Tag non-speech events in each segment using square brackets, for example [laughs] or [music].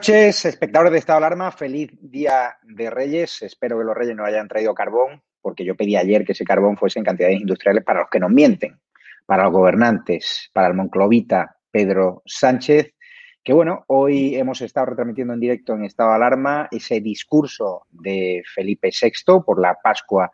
Noches, espectadores de Estado de Alarma. Feliz Día de Reyes. Espero que los Reyes no hayan traído carbón, porque yo pedí ayer que ese carbón fuese en cantidades industriales para los que nos mienten, para los gobernantes, para el Monclovita Pedro Sánchez. Que bueno, hoy hemos estado retransmitiendo en directo en Estado de Alarma ese discurso de Felipe VI por la Pascua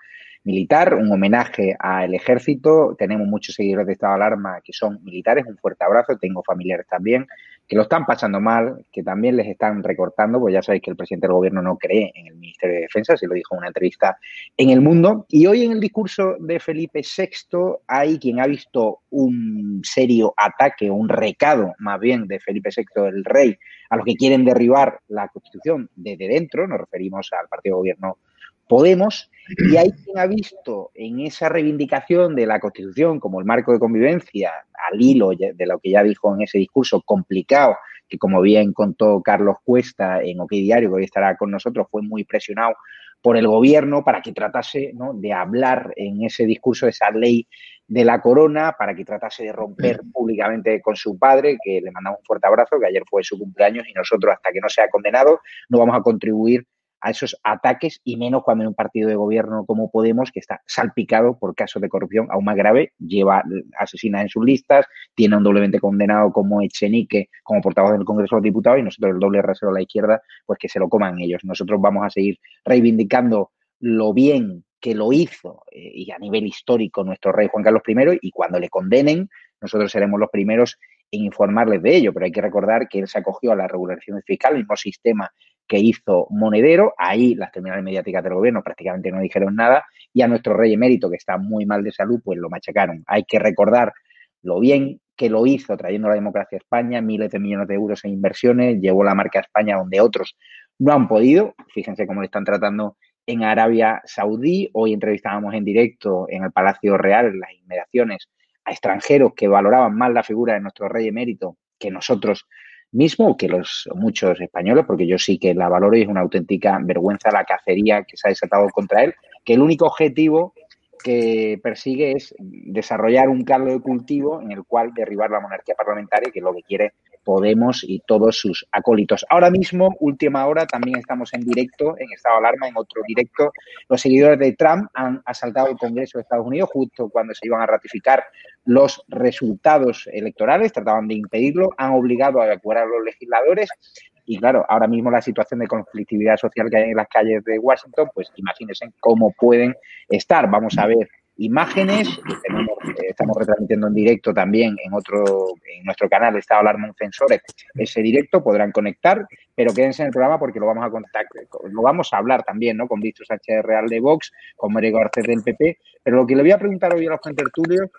militar, un homenaje al ejército. Tenemos muchos seguidores de estado de alarma que son militares, un fuerte abrazo, tengo familiares también que lo están pasando mal, que también les están recortando, pues ya sabéis que el presidente del gobierno no cree en el Ministerio de Defensa, se lo dijo en una entrevista en El Mundo. Y hoy en el discurso de Felipe VI hay quien ha visto un serio ataque, un recado más bien de Felipe VI, el rey, a los que quieren derribar la Constitución desde dentro, nos referimos al partido de gobierno Podemos, y hay [clears throat] quien ha visto en esa reivindicación de la Constitución como el marco de convivencia, al hilo de lo que ya dijo en ese discurso complicado, que como bien contó Carlos Cuesta en OK Diario, que hoy estará con nosotros, fue muy presionado por el gobierno para que tratase de hablar en ese discurso de esa ley de la corona, para que tratase de romper públicamente con su padre, que le mandamos un fuerte abrazo, que ayer fue su cumpleaños y nosotros, hasta que no sea condenado, no vamos a contribuir a esos ataques y menos cuando hay un partido de gobierno como Podemos que está salpicado por casos de corrupción aún más grave, lleva asesinas en sus listas, tiene un doblemente condenado como Echenique como portavoz del Congreso de los Diputados y nosotros el doble rasero a la izquierda, pues que se lo coman ellos. Nosotros vamos a seguir reivindicando lo bien que lo hizo eh, y a nivel histórico nuestro rey Juan Carlos I y cuando le condenen, nosotros seremos los primeros en informarles de ello, pero hay que recordar que él se acogió a la regulación fiscal, el mismo sistema que hizo Monedero, ahí las terminales mediáticas del gobierno prácticamente no dijeron nada, y a nuestro rey emérito, que está muy mal de salud, pues lo machacaron. Hay que recordar lo bien que lo hizo trayendo la democracia a España, miles de millones de euros en inversiones, llevó la marca a España donde otros no han podido, fíjense cómo le están tratando en Arabia Saudí, hoy entrevistábamos en directo en el Palacio Real, las inmediaciones, a extranjeros que valoraban más la figura de nuestro rey emérito que nosotros mismo que los muchos españoles, porque yo sí que la valoro y es una auténtica vergüenza la cacería que se ha desatado contra él, que el único objetivo que persigue es desarrollar un caldo de cultivo en el cual derribar la monarquía parlamentaria, que es lo que quiere Podemos y todos sus acólitos. Ahora mismo, última hora, también estamos en directo, en estado de alarma, en otro directo. Los seguidores de Trump han asaltado el Congreso de Estados Unidos justo cuando se iban a ratificar los resultados electorales, trataban de impedirlo, han obligado a evacuar a los legisladores y claro, ahora mismo la situación de conflictividad social que hay en las calles de Washington, pues imagínense cómo pueden estar. Vamos a ver imágenes, eh, estamos retransmitiendo en directo también en otro, en nuestro canal Estado Alarma un Censores, ese directo, podrán conectar, pero quédense en el programa porque lo vamos a contactar, lo vamos a hablar también, ¿no? Con Víctor Sánchez Real de Vox, con Mario Garcés del PP, pero lo que le voy a preguntar hoy a los contertulios,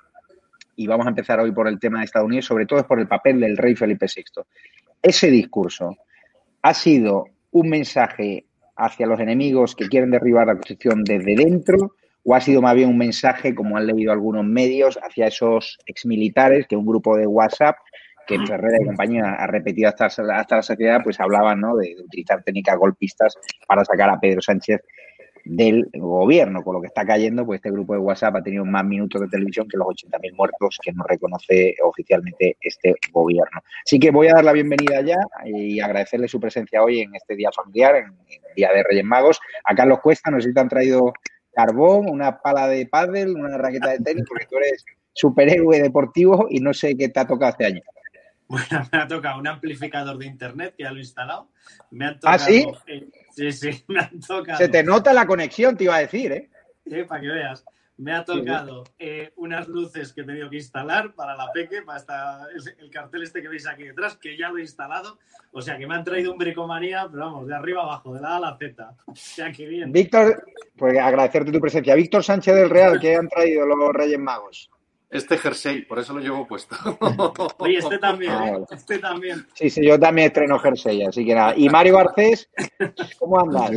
y vamos a empezar hoy por el tema de Estados Unidos, sobre todo es por el papel del rey Felipe VI. Ese discurso ha sido un mensaje hacia los enemigos que quieren derribar la Constitución desde dentro o ha sido más bien un mensaje, como han leído algunos medios, hacia esos exmilitares que un grupo de WhatsApp que Ferrera y compañía ha repetido hasta, la sociedad, pues hablaban ¿no? de, utilizar técnicas golpistas para sacar a Pedro Sánchez del gobierno. Con lo que está cayendo, pues este grupo de WhatsApp ha tenido más minutos de televisión que los 80.000 muertos que nos reconoce oficialmente este gobierno. Así que voy a dar la bienvenida ya y agradecerle su presencia hoy en este día familiar, en el Día de Reyes Magos. A Carlos Cuesta, nos han traído carbón, una pala de pádel, una raqueta de tenis, porque tú eres superhéroe deportivo y no sé qué te ha tocado este año. Bueno, me ha tocado un amplificador de internet que ya lo he instalado. Me han tocado, ¿Ah, sí? sí, sí, [laughs] me han tocado. Se te nota la conexión, te iba a decir, ¿eh? Sí, para que veas. Me ha tocado eh, unas luces que he tenido que instalar para la Peque, para esta, el cartel este que veis aquí detrás, que ya lo he instalado. O sea que me han traído un bricomanía, pero vamos, de arriba abajo, de la A a la Z. O sea que bien. Víctor, pues agradecerte tu presencia. Víctor Sánchez del Real, ¿qué han traído los Reyes Magos? Este jersey, por eso lo llevo puesto. [laughs] Oye, este también, ¿eh? este también. Sí, sí, yo también estreno jersey, así que nada. Y Mario Garcés, ¿cómo andas?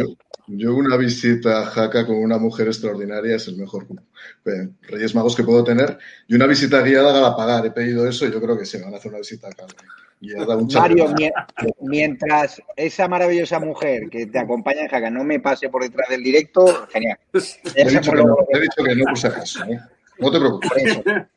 Yo, una visita a Jaca con una mujer extraordinaria es el mejor eh, Reyes Magos que puedo tener. Y una visita guiada a pagar. He pedido eso y yo creo que se van a hacer una visita acá. Mario, mientras esa maravillosa mujer que te acompaña en Jaca no me pase por detrás del directo, genial. He dicho, que no, he dicho que no puse caso. ¿eh? [laughs]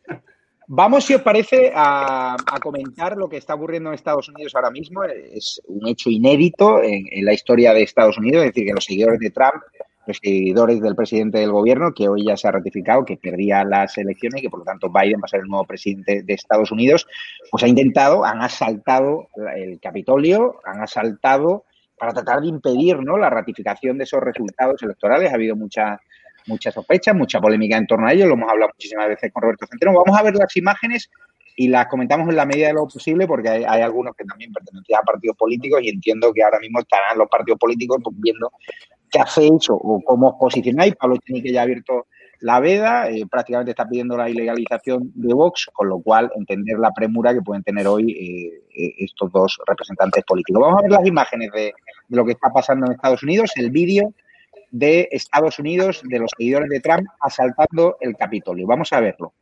Vamos, si os parece, a, comentar lo que está ocurriendo en Estados Unidos ahora mismo. Es un hecho inédito en, la historia de Estados Unidos, es decir, que los seguidores de Trump, los seguidores del presidente del gobierno, que hoy ya se ha ratificado que perdía las elecciones y que por lo tanto Biden va a ser el nuevo presidente de Estados Unidos, pues ha intentado, han asaltado el Capitolio, han asaltado para tratar de impedir ¿no? la ratificación de esos resultados electorales. Ha habido mucha mucha sospecha, mucha polémica en torno a ello, lo hemos hablado muchísimas veces con Roberto Centeno. Vamos a ver las imágenes y las comentamos en la medida de lo posible porque hay, algunos que también pertenecen a partidos políticos y entiendo que ahora mismo estarán los partidos políticos pues, viendo qué hacéis o, cómo os posicionáis. Pablo que ya abierto la veda, eh, prácticamente está pidiendo la ilegalización de Vox, con lo cual entender la premura que pueden tener hoy eh, eh, estos dos representantes políticos. Vamos a ver las imágenes de, de lo que está pasando en Estados Unidos, el vídeo de Estados Unidos, de los seguidores de Trump, asaltando el Capitolio. Vamos a verlo.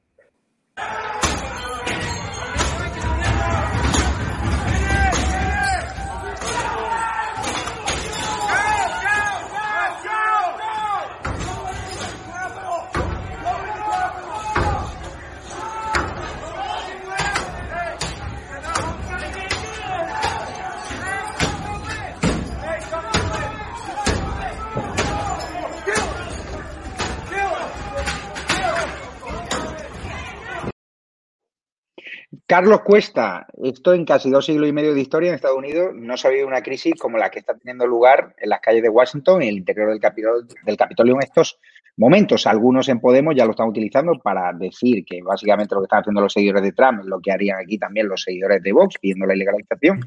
Carlos Cuesta, esto en casi dos siglos y medio de historia en Estados Unidos no se ha habido una crisis como la que está teniendo lugar en las calles de Washington y en el interior del, Capitolio, del Capitolio en estos momentos. Algunos en Podemos ya lo están utilizando para decir que básicamente lo que están haciendo los seguidores de Trump es lo que harían aquí también los seguidores de Vox pidiendo la ilegalización.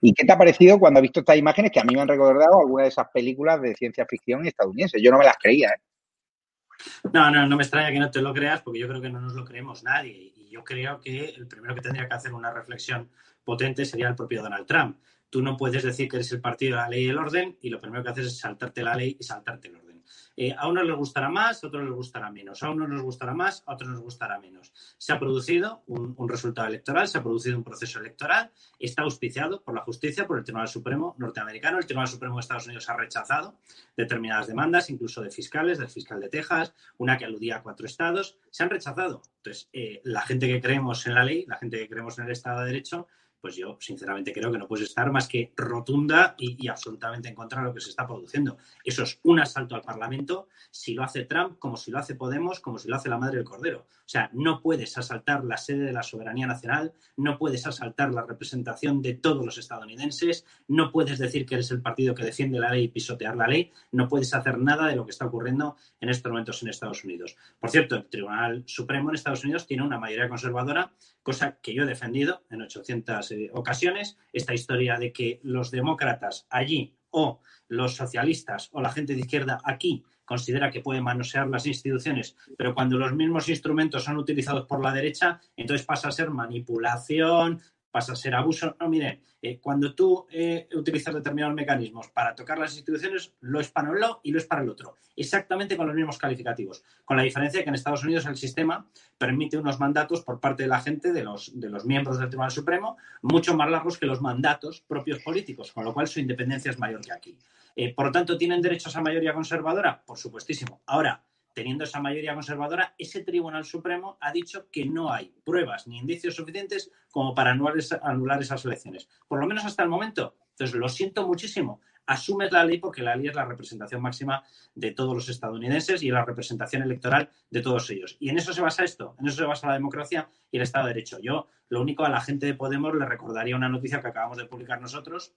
¿Y qué te ha parecido cuando has visto estas imágenes que a mí me han recordado algunas de esas películas de ciencia ficción estadounidenses? Yo no me las creía. ¿eh? No, no, no me extraña que no te lo creas porque yo creo que no nos lo creemos nadie yo creo que el primero que tendría que hacer una reflexión potente sería el propio Donald Trump. Tú no puedes decir que eres el partido de la ley y el orden y lo primero que haces es saltarte la ley y saltarte el orden. Eh, a unos les gustará más, a otros les gustará menos. A unos les gustará más, a otros les gustará menos. Se ha producido un, resultado electoral, se ha producido un proceso electoral, está auspiciado por la justicia, por el Tribunal Supremo norteamericano. El Tribunal Supremo de Estados Unidos ha rechazado determinadas demandas, incluso de fiscales, del fiscal de Texas, una que aludía a cuatro estados. Se han rechazado. Entonces, eh, la gente que creemos en la ley, la gente que creemos en el Estado de Derecho, pues yo sinceramente creo que no puedes estar más que rotunda y, absolutamente en contra de lo que se está produciendo. Eso es un asalto al Parlamento, si lo hace Trump, como si lo hace Podemos, como si lo hace la Madre del Cordero. O sea, no puedes asaltar la sede de la soberanía nacional, no puedes asaltar la representación de todos los estadounidenses, no puedes decir que eres el partido que defiende la ley y pisotear la ley, no puedes hacer nada de lo que está ocurriendo en estos momentos en Estados Unidos. Por cierto, el Tribunal Supremo en Estados Unidos tiene una mayoría conservadora, cosa que yo he defendido en 800 eh, ocasiones, esta historia de que los demócratas allí o los socialistas o la gente de izquierda aquí considera que puede manosear las instituciones, pero cuando los mismos instrumentos son utilizados por la derecha, entonces pasa a ser manipulación, pasa a ser abuso. No, miren, eh, cuando tú eh, utilizas determinados mecanismos para tocar las instituciones, lo es para un lado y lo es para el otro. Exactamente con los mismos calificativos. Con la diferencia que en Estados Unidos el sistema permite unos mandatos por parte de la gente, de los, de los miembros del Tribunal Supremo, mucho más largos que los mandatos propios políticos, con lo cual su independencia es mayor que aquí. Eh, por lo tanto, ¿tienen derecho a mayoría conservadora? Por supuestísimo. Ahora, teniendo esa mayoría conservadora, ese Tribunal Supremo ha dicho que no hay pruebas ni indicios suficientes como para anular, esas elecciones. Por lo menos hasta el momento. Entonces, lo siento muchísimo. Asumes la ley porque la ley es la representación máxima de todos los estadounidenses y la representación electoral de todos ellos. Y en eso se basa esto, en eso se basa la democracia y el Estado de Derecho. Yo, lo único a la gente de Podemos le recordaría una noticia que acabamos de publicar nosotros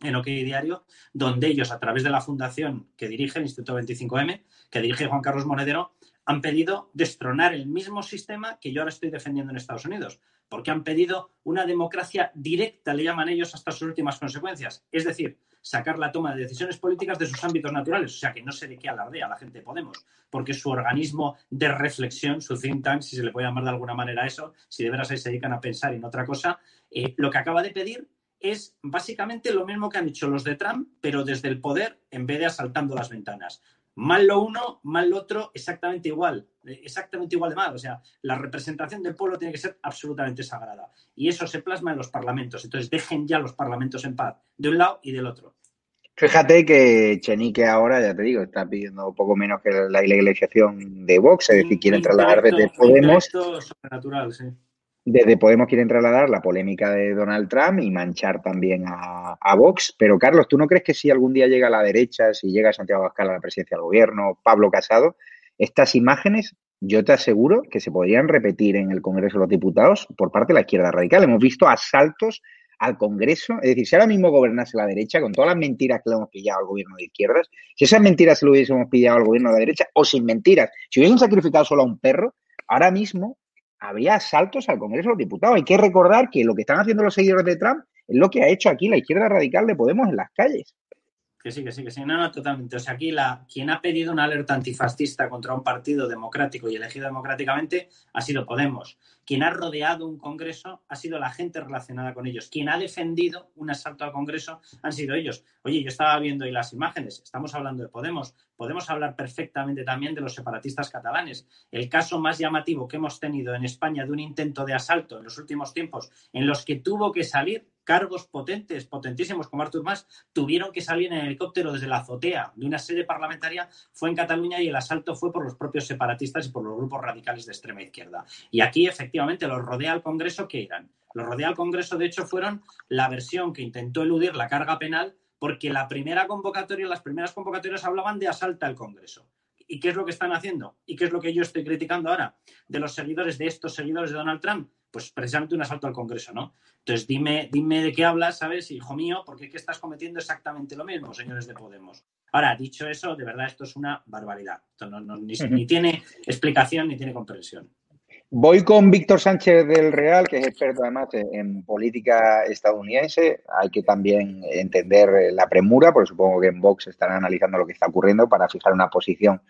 en OK Diario, donde ellos, a través de la fundación que dirige el Instituto 25M, que dirige Juan Carlos Monedero, han pedido destronar el mismo sistema que yo ahora estoy defendiendo en Estados Unidos, porque han pedido una democracia directa, le llaman ellos, hasta sus últimas consecuencias. Es decir, sacar la toma de decisiones políticas de sus ámbitos naturales. O sea, que no sé de qué alardea la gente de Podemos, porque su organismo de reflexión, su think tank, si se le puede llamar de alguna manera eso, si de veras se dedican a pensar en otra cosa, eh, lo que acaba de pedir es básicamente lo mismo que han hecho los de Trump, pero desde el poder en vez de asaltando las ventanas. Mal lo uno, mal lo otro, exactamente igual, exactamente igual de mal. O sea, la representación del pueblo tiene que ser absolutamente sagrada. Y eso se plasma en los parlamentos. Entonces, dejen ya los parlamentos en paz, de un lado y del otro. Fíjate que Chenique ahora, ya te digo, está pidiendo poco menos que la ilegalización de Vox, es decir, quieren trasladar desde Podemos. Sí. Desde Podemos quieren trasladar la polémica de Donald Trump y manchar también a, Vox. Pero, Carlos, ¿tú no crees que si algún día llega a la derecha, si llega Santiago Abascal a la presidencia del gobierno, Pablo Casado, estas imágenes, yo te aseguro que se podrían repetir en el Congreso de los Diputados por parte de la izquierda radical? Hemos visto asaltos al Congreso. Es decir, si ahora mismo gobernase la derecha, con todas las mentiras que le hemos pillado al gobierno de izquierdas, si esas mentiras se lo hubiésemos pillado al gobierno de la derecha, o sin mentiras, si hubiesen sacrificado solo a un perro, ahora mismo habría asaltos al Congreso de los Diputados. Hay que recordar que lo que están haciendo los seguidores de Trump es lo que ha hecho aquí la izquierda radical de Podemos en las calles. Que sí, que sí, que sí. No, no, totalmente. O sea, aquí la, quien ha pedido una alerta antifascista contra un partido democrático y elegido democráticamente ha sido Podemos. Quien ha rodeado un Congreso ha sido la gente relacionada con ellos. Quien ha defendido un asalto al Congreso han sido ellos. Oye, yo estaba viendo ahí las imágenes. Estamos hablando de Podemos. Podemos hablar perfectamente también de los separatistas catalanes. El caso más llamativo que hemos tenido en España de un intento de asalto en los últimos tiempos en los que tuvo que salir cargos potentes, potentísimos como Artur Mas, tuvieron que salir en helicóptero desde la azotea de una sede parlamentaria, fue en Cataluña y el asalto fue por los propios separatistas y por los grupos radicales de extrema izquierda. Y aquí, efectivamente, los rodea al Congreso, ¿qué eran? Los rodea al Congreso, de hecho, fueron la versión que intentó eludir la carga penal porque la primera convocatoria, las primeras convocatorias hablaban de asalto al Congreso. ¿Y qué es lo que están haciendo? ¿Y qué es lo que yo estoy criticando ahora de los seguidores de estos seguidores de Donald Trump? Pues precisamente un asalto al Congreso, ¿no? Entonces dime, dime de qué hablas, ¿sabes, hijo mío? Porque es que estás cometiendo exactamente lo mismo, señores de Podemos. Ahora, dicho eso, de verdad esto es una barbaridad. Esto no, no, ni, ni tiene explicación ni tiene comprensión. Voy con Víctor Sánchez del Real, que es experto además en política estadounidense. Hay que también entender la premura, porque supongo que en Vox estarán analizando lo que está ocurriendo para fijar una posición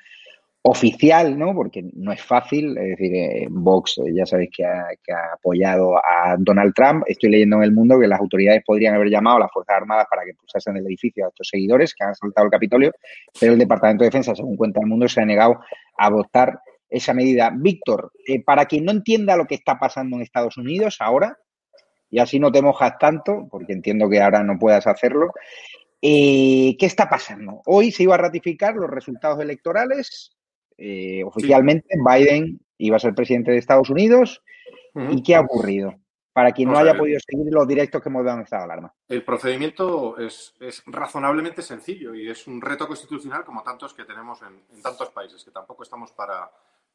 oficial, ¿no? Porque no es fácil. Es decir, eh, Vox ya sabéis que ha, apoyado a Donald Trump. Estoy leyendo en el mundo que las autoridades podrían haber llamado a las Fuerzas Armadas para que pulsasen el edificio a estos seguidores que han saltado el Capitolio, pero el Departamento de Defensa, según cuenta el mundo, se ha negado a adoptar esa medida. Víctor, eh, para quien no entienda lo que está pasando en Estados Unidos ahora, y así no te mojas tanto, porque entiendo que ahora no puedas hacerlo, eh, ¿qué está pasando? Hoy se iba a ratificar los resultados electorales. Eh, oficialmente sí. Biden iba a ser presidente de Estados Unidos. Uh -huh. ¿Y qué ha ocurrido? Para quien no haya podido seguir los directos que hemos dado en esta alarma. El procedimiento es, es, razonablemente sencillo y es un reto constitucional como tantos que tenemos en, en tantos países, que tampoco estamos para,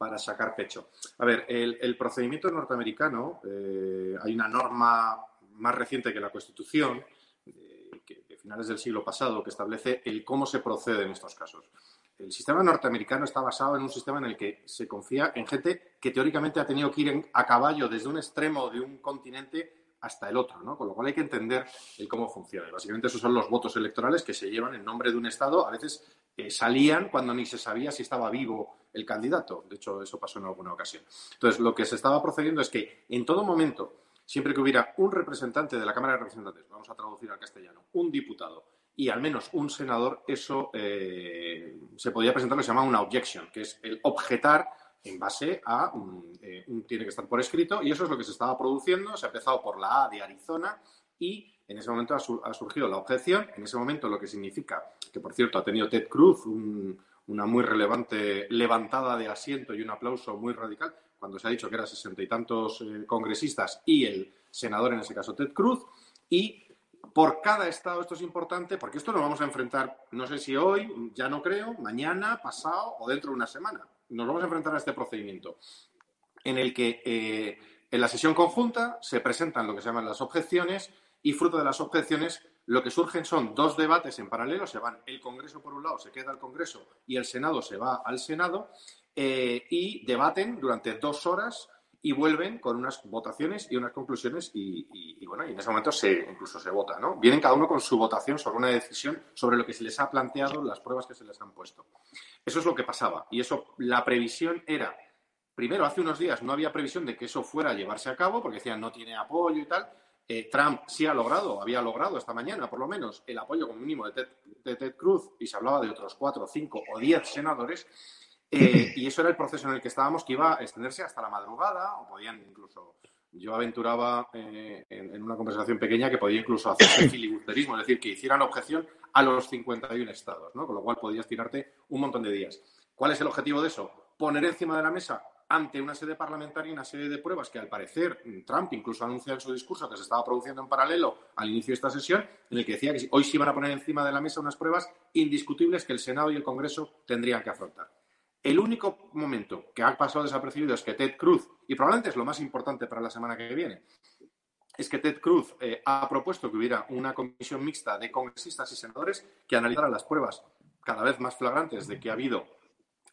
para sacar pecho. A ver, el, el procedimiento norteamericano, eh, hay una norma más reciente que la Constitución, eh, que, de finales del siglo pasado, que establece el cómo se procede en estos casos. El sistema norteamericano está basado en un sistema en el que se confía en gente que teóricamente ha tenido que ir en, a caballo desde un extremo de un continente hasta el otro, ¿no? Con lo cual hay que entender el cómo funciona. Básicamente esos son los votos electorales que se llevan en nombre de un Estado. A veces eh, salían cuando ni se sabía si estaba vivo el candidato. De hecho, eso pasó en alguna ocasión. Entonces, lo que se estaba procediendo es que en todo momento, siempre que hubiera un representante de la Cámara de Representantes, vamos a traducir al castellano, un diputado y al menos un senador, eso eh, se podía presentar lo que se llama una objection, que es el objetar en base a un, eh, un, tiene que estar por escrito y eso es lo que se estaba produciendo. Se ha empezado por la A de Arizona y en ese momento ha, su, ha surgido la objeción. En ese momento lo que significa que, por cierto, ha tenido Ted Cruz un, una muy relevante levantada de asiento y un aplauso muy radical cuando se ha dicho que eran sesenta y tantos eh, congresistas y el senador, en ese caso Ted Cruz, y por cada estado esto es importante porque esto nos vamos a enfrentar, no sé si hoy, ya no creo, mañana, pasado o dentro de una semana. Nos vamos a enfrentar a este procedimiento en el que eh, en la sesión conjunta se presentan lo que se llaman las objeciones y fruto de las objeciones lo que surgen son dos debates en paralelo, se van el Congreso por un lado, se queda el Congreso y el Senado se va al Senado eh, y debaten durante dos horas y vuelven con unas votaciones y unas conclusiones y, bueno, y en ese momento se, incluso se vota, ¿no? Vienen cada uno con su votación sobre una decisión sobre lo que se les ha planteado, las pruebas que se les han puesto. Eso es lo que pasaba y eso, la previsión era, primero, hace unos días no había previsión de que eso fuera a llevarse a cabo porque decían no tiene apoyo y tal. Eh, Trump sí ha logrado, había logrado esta mañana por lo menos el apoyo como mínimo de Ted, de Ted Cruz y se hablaba de otros cuatro, cinco o diez senadores eh, [clears throat] y eso era el proceso en el que estábamos, que iba a extenderse hasta la madrugada, o podían incluso. Yo aventuraba eh, en, en, una conversación pequeña que podía incluso hacerse [clears throat] filibusterismo, es decir, que hicieran objeción a los 51 estados, ¿no? Con lo cual podrías tirarte un montón de días. ¿Cuál es el objetivo de eso? Poner encima de la mesa ante una sede parlamentaria una serie de pruebas que al parecer Trump incluso anunció en su discurso que se estaba produciendo en paralelo al inicio de esta sesión, en el que decía que hoy sí iban a poner encima de la mesa unas pruebas indiscutibles que el Senado y el Congreso tendrían que afrontar. El único momento que ha pasado desapercibido es que Ted Cruz, y probablemente es lo más importante para la semana que viene, es que Ted Cruz eh, ha propuesto que hubiera una comisión mixta de congresistas y senadores que analizara las pruebas cada vez más flagrantes de que ha habido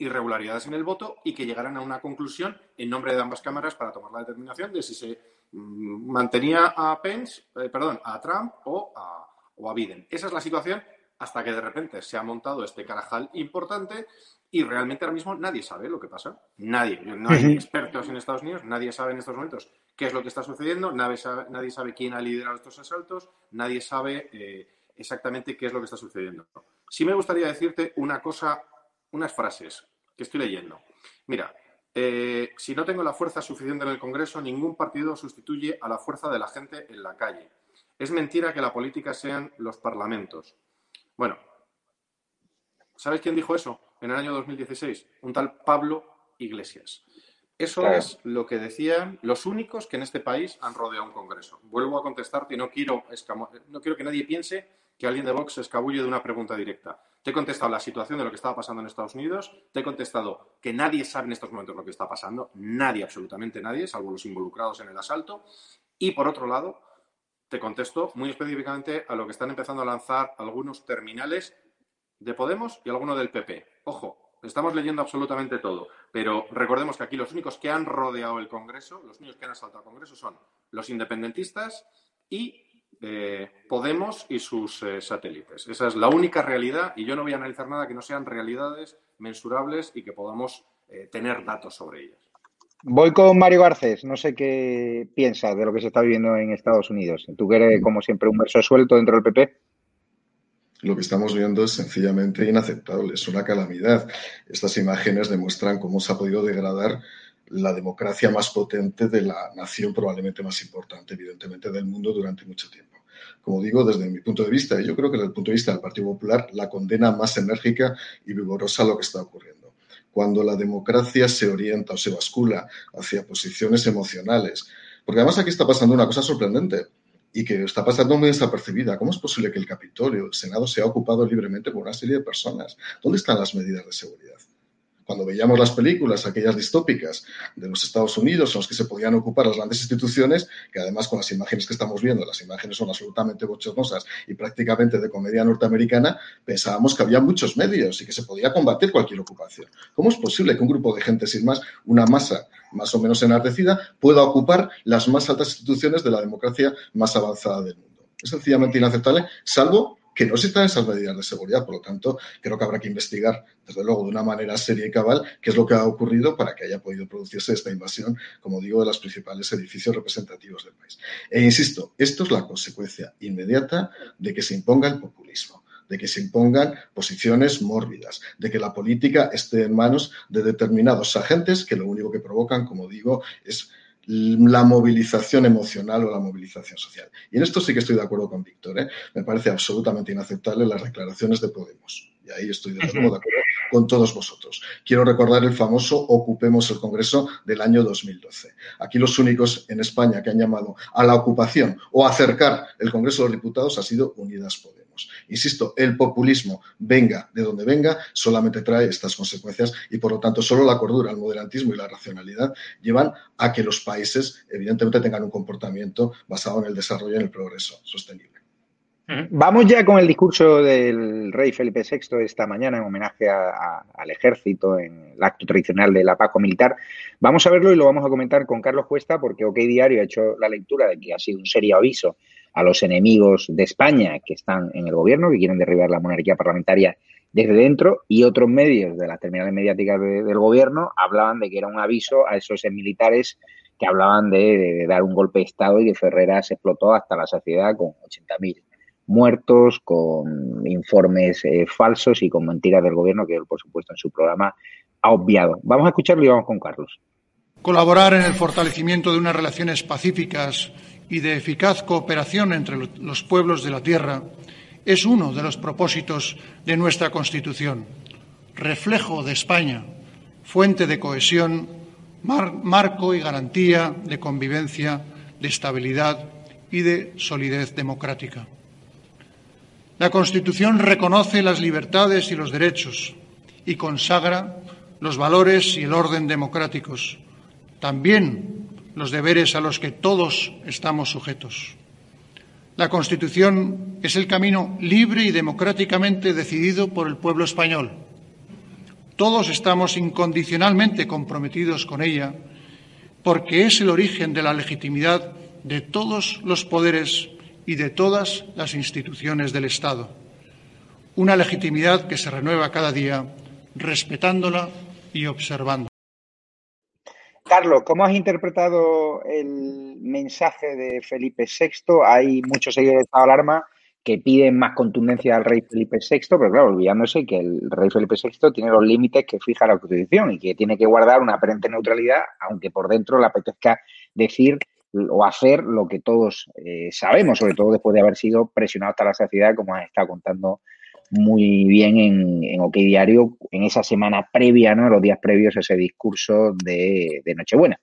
irregularidades en el voto y que llegaran a una conclusión en nombre de ambas cámaras para tomar la determinación de si se mm, mantenía a Pence, eh, perdón, a Trump o a, o a Biden. Esa es la situación hasta que de repente se ha montado este carajal importante y realmente ahora mismo nadie sabe lo que pasa. Nadie. No hay expertos en Estados Unidos, nadie sabe en estos momentos qué es lo que está sucediendo, nadie sabe, nadie sabe quién ha liderado estos asaltos, nadie sabe eh, exactamente qué es lo que está sucediendo. Sí me gustaría decirte una cosa, unas frases que estoy leyendo. Mira, eh, si no tengo la fuerza suficiente en el Congreso, ningún partido sustituye a la fuerza de la gente en la calle. Es mentira que la política sean los parlamentos. Bueno, ¿sabes quién dijo eso en el año 2016? Un tal Pablo Iglesias. Eso es lo que decían los únicos que en este país han rodeado un Congreso. Vuelvo a contestarte y no quiero, no quiero que nadie piense que alguien de Vox se escabulle de una pregunta directa. Te he contestado la situación de lo que estaba pasando en Estados Unidos, te he contestado que nadie sabe en estos momentos lo que está pasando, nadie, absolutamente nadie, salvo los involucrados en el asalto. Y por otro lado, te contesto muy específicamente a lo que están empezando a lanzar algunos terminales de Podemos y alguno del PP. Ojo, Estamos leyendo absolutamente todo, pero recordemos que aquí los únicos que han rodeado el Congreso, los únicos que han asaltado el Congreso son los independentistas y eh, Podemos y sus eh, satélites. Esa es la única realidad y yo no voy a analizar nada que no sean realidades mensurables y que podamos eh, tener datos sobre ellas. Voy con Mario Garcés. No sé qué piensas de lo que se está viviendo en Estados Unidos. Tú que eres, como siempre, un verso suelto dentro del PP lo que estamos viendo es sencillamente inaceptable, es una calamidad. Estas imágenes demuestran cómo se ha podido degradar la democracia más potente de la nación probablemente más importante, evidentemente, del mundo durante mucho tiempo. Como digo, desde mi punto de vista, y yo creo que desde el punto de vista del Partido Popular, la condena más enérgica y vigorosa a lo que está ocurriendo. Cuando la democracia se orienta o se bascula hacia posiciones emocionales, porque además aquí está pasando una cosa sorprendente y que está pasando muy desapercibida. ¿Cómo es posible que el Capitolio, el Senado, sea ocupado libremente por una serie de personas? ¿Dónde están las medidas de seguridad? Cuando veíamos las películas, aquellas distópicas de los Estados Unidos, en las que se podían ocupar las grandes instituciones, que además con las imágenes que estamos viendo, las imágenes son absolutamente bochornosas y prácticamente de comedia norteamericana, pensábamos que había muchos medios y que se podía combatir cualquier ocupación. ¿Cómo es posible que un grupo de gente sin más, una masa más o menos enardecida, pueda ocupar las más altas instituciones de la democracia más avanzada del mundo? Es sencillamente inaceptable, salvo que no existan esas medidas de seguridad. Por lo tanto, creo que habrá que investigar, desde luego, de una manera seria y cabal, qué es lo que ha ocurrido para que haya podido producirse esta invasión, como digo, de los principales edificios representativos del país. E insisto, esto es la consecuencia inmediata de que se imponga el populismo de que se impongan posiciones mórbidas, de que la política esté en manos de determinados agentes que lo único que provocan, como digo, es la movilización emocional o la movilización social. Y en esto sí que estoy de acuerdo con Víctor. ¿eh? Me parece absolutamente inaceptable las declaraciones de Podemos. Y ahí estoy de acuerdo con todos vosotros. Quiero recordar el famoso Ocupemos el Congreso del año 2012. Aquí los únicos en España que han llamado a la ocupación o acercar el Congreso de los Diputados ha sido Unidas Podemos. Insisto, el populismo, venga de donde venga, solamente trae estas consecuencias y por lo tanto solo la cordura, el moderantismo y la racionalidad llevan a que los países evidentemente tengan un comportamiento basado en el desarrollo y en el progreso sostenible. Vamos ya con el discurso del rey Felipe VI esta mañana en homenaje al ejército en el acto tradicional de la Paco Militar. Vamos a verlo y lo vamos a comentar con Carlos Cuesta porque OK Diario ha hecho la lectura de que ha sido un serio aviso a los enemigos de España que están en el gobierno, que quieren derribar la monarquía parlamentaria desde dentro, y otros medios de las terminales mediáticas del gobierno hablaban de que era un aviso a esos militares que hablaban de, dar un golpe de Estado y que Ferrera se explotó hasta la saciedad con 80.000 muertos, con informes eh, falsos y con mentiras del gobierno que él, por supuesto, en su programa ha obviado. Vamos a escucharlo y vamos con Carlos. Colaborar en el fortalecimiento de unas relaciones pacíficas y de eficaz cooperación entre los pueblos de la tierra es uno de los propósitos de nuestra Constitución, reflejo de España, fuente de cohesión, marco y garantía de convivencia, de estabilidad y de solidez democrática. La Constitución reconoce las libertades y los derechos y consagra los valores y el orden democráticos, también los deberes a los que todos estamos sujetos. La Constitución es el camino libre y democráticamente decidido por el pueblo español. Todos estamos incondicionalmente comprometidos con ella porque es el origen de la legitimidad de todos los poderes y de todas las instituciones del Estado. Una legitimidad que se renueva cada día respetándola y observando. Carlos, ¿cómo has interpretado el mensaje de Felipe VI? Hay muchos seguidores de estado de alarma que piden más contundencia al rey Felipe VI, pero claro, olvidándose que el rey Felipe VI tiene los límites que fija la Constitución y que tiene que guardar una aparente neutralidad, aunque por dentro le apetezca decir o hacer lo que todos eh, sabemos, sobre todo después de haber sido presionado hasta la saciedad, como has estado contando muy bien en, en OK Diario en esa semana previa, ¿no? Los días previos a ese discurso de, de Nochebuena.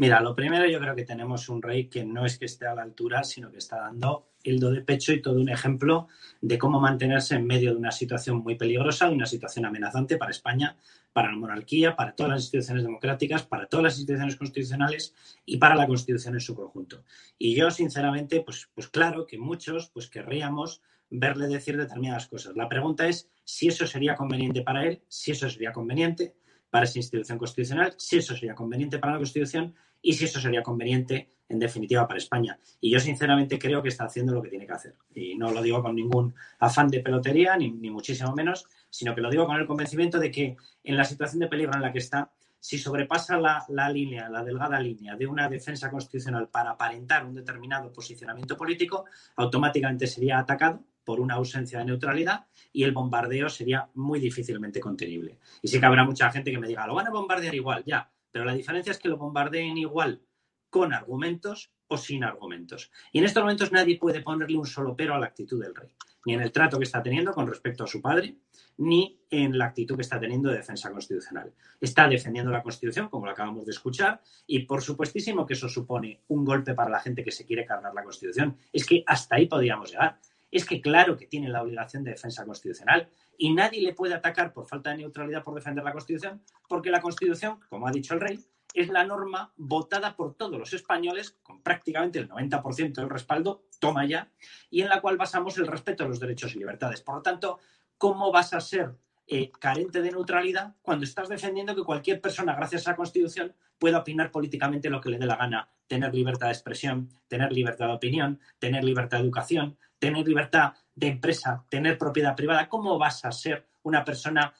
Mira, lo primero yo creo que tenemos un rey que no es que esté a la altura, sino que está dando el do de pecho y todo un ejemplo de cómo mantenerse en medio de una situación muy peligrosa, una situación amenazante para España, para la monarquía, para todas las instituciones democráticas, para todas las instituciones constitucionales y para la Constitución en su conjunto. Y yo, sinceramente, pues, pues claro que muchos pues querríamos verle decir determinadas cosas. La pregunta es si eso sería conveniente para él, si eso sería conveniente para esa institución constitucional, si eso sería conveniente para la Constitución y si eso sería conveniente, en definitiva, para España. Y yo, sinceramente, creo que está haciendo lo que tiene que hacer. Y no lo digo con ningún afán de pelotería, ni, ni muchísimo menos, sino que lo digo con el convencimiento de que en la situación de peligro en la que está, si sobrepasa la, la, línea, la delgada línea de una defensa constitucional para aparentar un determinado posicionamiento político, automáticamente sería atacado por una ausencia de neutralidad y el bombardeo sería muy difícilmente contenible. Y sí que habrá mucha gente que me diga, lo van a bombardear igual, ya, pero la diferencia es que lo bombardeen igual con argumentos o sin argumentos. Y en estos momentos nadie puede ponerle un solo pero a la actitud del rey, ni en el trato que está teniendo con respecto a su padre, ni en la actitud que está teniendo de defensa constitucional. Está defendiendo la Constitución, como lo acabamos de escuchar, y por supuestísimo que eso supone un golpe para la gente que se quiere cargar la Constitución. Es que hasta ahí podríamos llegar es que claro que tiene la obligación de defensa constitucional y nadie le puede atacar por falta de neutralidad por defender la Constitución, porque la Constitución, como ha dicho el rey, es la norma votada por todos los españoles, con prácticamente el 90% del respaldo, toma ya, y en la cual basamos el respeto a los derechos y libertades. Por lo tanto, ¿cómo vas a ser eh, carente de neutralidad cuando estás defendiendo que cualquier persona, gracias a la Constitución, pueda opinar políticamente lo que le dé la gana, tener libertad de expresión, tener libertad de opinión, tener libertad de educación, tener libertad de empresa, tener propiedad privada, ¿cómo vas a ser una persona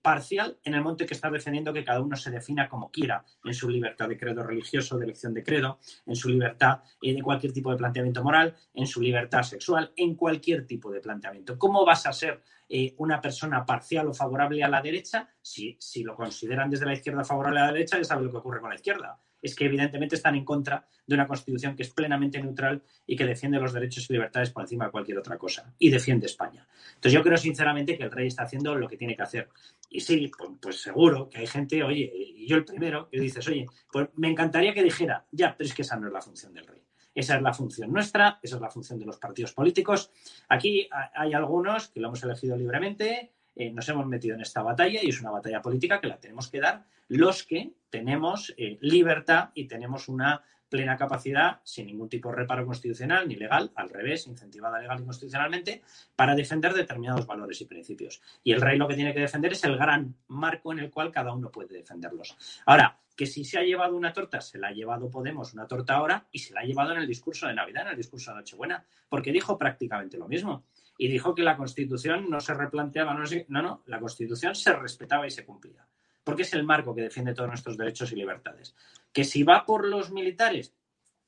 parcial en el momento que estás defendiendo que cada uno se defina como quiera en su libertad de credo religioso, de elección de credo, en su libertad eh, de cualquier tipo de planteamiento moral, en su libertad sexual, en cualquier tipo de planteamiento? ¿Cómo vas a ser eh, una persona parcial o favorable a la derecha si, si lo consideran desde la izquierda favorable a la derecha? Ya saben lo que ocurre con la izquierda es que evidentemente están en contra de una constitución que es plenamente neutral y que defiende los derechos y libertades por encima de cualquier otra cosa y defiende España. Entonces yo creo sinceramente que el rey está haciendo lo que tiene que hacer. Y sí, pues, pues seguro que hay gente, oye, y yo el primero, que dices, oye, pues me encantaría que dijera, ya, pero es que esa no es la función del rey. Esa es la función nuestra, esa es la función de los partidos políticos. Aquí hay algunos que lo hemos elegido libremente, eh, nos hemos metido en esta batalla y es una batalla política que la tenemos que dar los que tenemos eh, libertad y tenemos una plena capacidad, sin ningún tipo de reparo constitucional ni legal, al revés, incentivada legal y constitucionalmente, para defender determinados valores y principios. Y el rey lo que tiene que defender es el gran marco en el cual cada uno puede defenderlos. Ahora, que si se ha llevado una torta, se la ha llevado Podemos una torta ahora y se la ha llevado en el discurso de Navidad, en el discurso de Nochebuena, porque dijo prácticamente lo mismo y dijo que la Constitución no se replanteaba, no, no, no, la Constitución se respetaba y se cumplía, porque es el marco que defiende todos nuestros derechos y libertades. Que si va por los militares,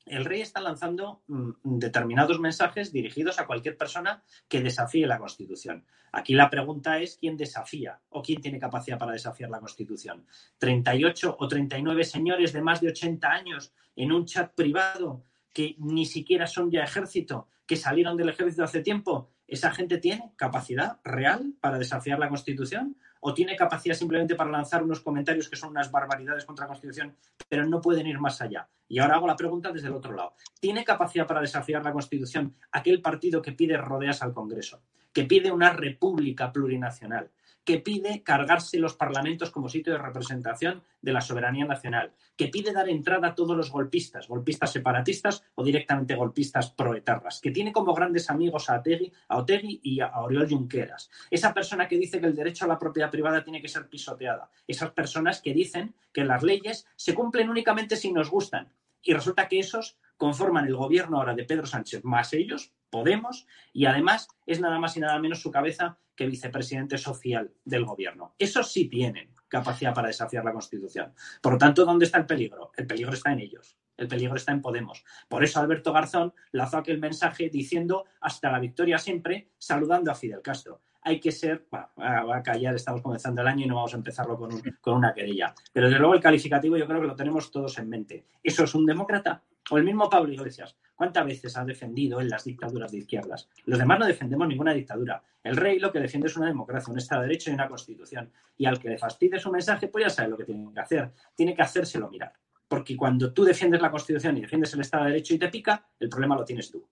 el rey está lanzando mm, determinados mensajes dirigidos a cualquier persona que desafíe la Constitución. Aquí la pregunta es quién desafía o quién tiene capacidad para desafiar la Constitución. 38 o 39 señores de más de 80 años en un chat privado que ni siquiera son ya ejército, que salieron del ejército hace tiempo ¿Esa gente tiene capacidad real para desafiar la Constitución? ¿O tiene capacidad simplemente para lanzar unos comentarios que son unas barbaridades contra la Constitución, pero no pueden ir más allá? Y ahora hago la pregunta desde el otro lado. ¿Tiene capacidad para desafiar la Constitución aquel partido que pide rodeas al Congreso, que pide una república plurinacional, que pide cargarse los parlamentos como sitio de representación de la soberanía nacional, que pide dar entrada a todos los golpistas, golpistas separatistas o directamente golpistas proetarras, que tiene como grandes amigos a Otegui, a Otegui y a Oriol Junqueras. Esa persona que dice que el derecho a la propiedad privada tiene que ser pisoteada. Esas personas que dicen que las leyes se cumplen únicamente si nos gustan. Y resulta que esos conforman el gobierno ahora de Pedro Sánchez más ellos, Podemos, y además es nada más y nada menos su cabeza que vicepresidente social del gobierno. Esos sí tienen capacidad para desafiar la Constitución. Por lo tanto, ¿dónde está el peligro? El peligro está en ellos. El peligro está en Podemos. Por eso Alberto Garzón lanzó aquel mensaje diciendo hasta la victoria siempre, saludando a Fidel Castro. Hay que ser, va a callar, estamos comenzando el año y no vamos a empezarlo con, con una querella. Pero desde luego el calificativo yo creo que lo tenemos todos en mente. ¿Eso es un demócrata? O el mismo Pablo Iglesias. ¿Cuántas veces ha defendido en las dictaduras de izquierdas? Los demás no defendemos ninguna dictadura. El rey lo que defiende es una democracia, un Estado de Derecho y una Constitución. Y al que le fastidie su mensaje, pues ya sabe lo que tiene que hacer. Tiene que hacérselo mirar. Porque cuando tú defiendes la Constitución y defiendes el Estado de Derecho y te pica, el problema lo tienes tú.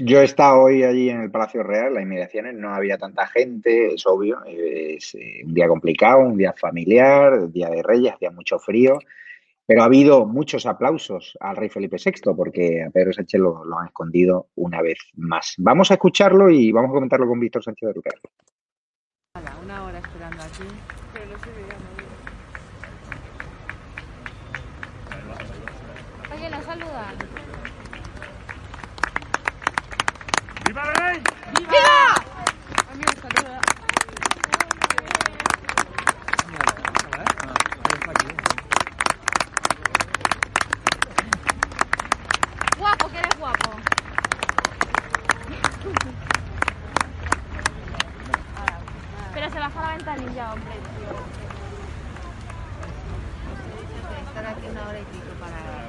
Yo he estado hoy allí en el Palacio Real, las inmediaciones, no había tanta gente, es obvio, es eh, un día complicado, un día familiar, un día de Reyes, hacía mucho frío. Pero ha habido muchos aplausos al rey Felipe VI porque a Pedro Sánchez lo, lo han escondido una vez más. Vamos a escucharlo y vamos a comentarlo con Víctor Sánchez de Lucar. Una hora esperando aquí. Pero no se veía, ¿no? Oye, nos saludan. ¡Viva el rey! ¡Viva! A mí me saluda. Guapo, que eres guapo. Pero se baja la ventanilla, hombre, tío. Estar aquí una hora y para...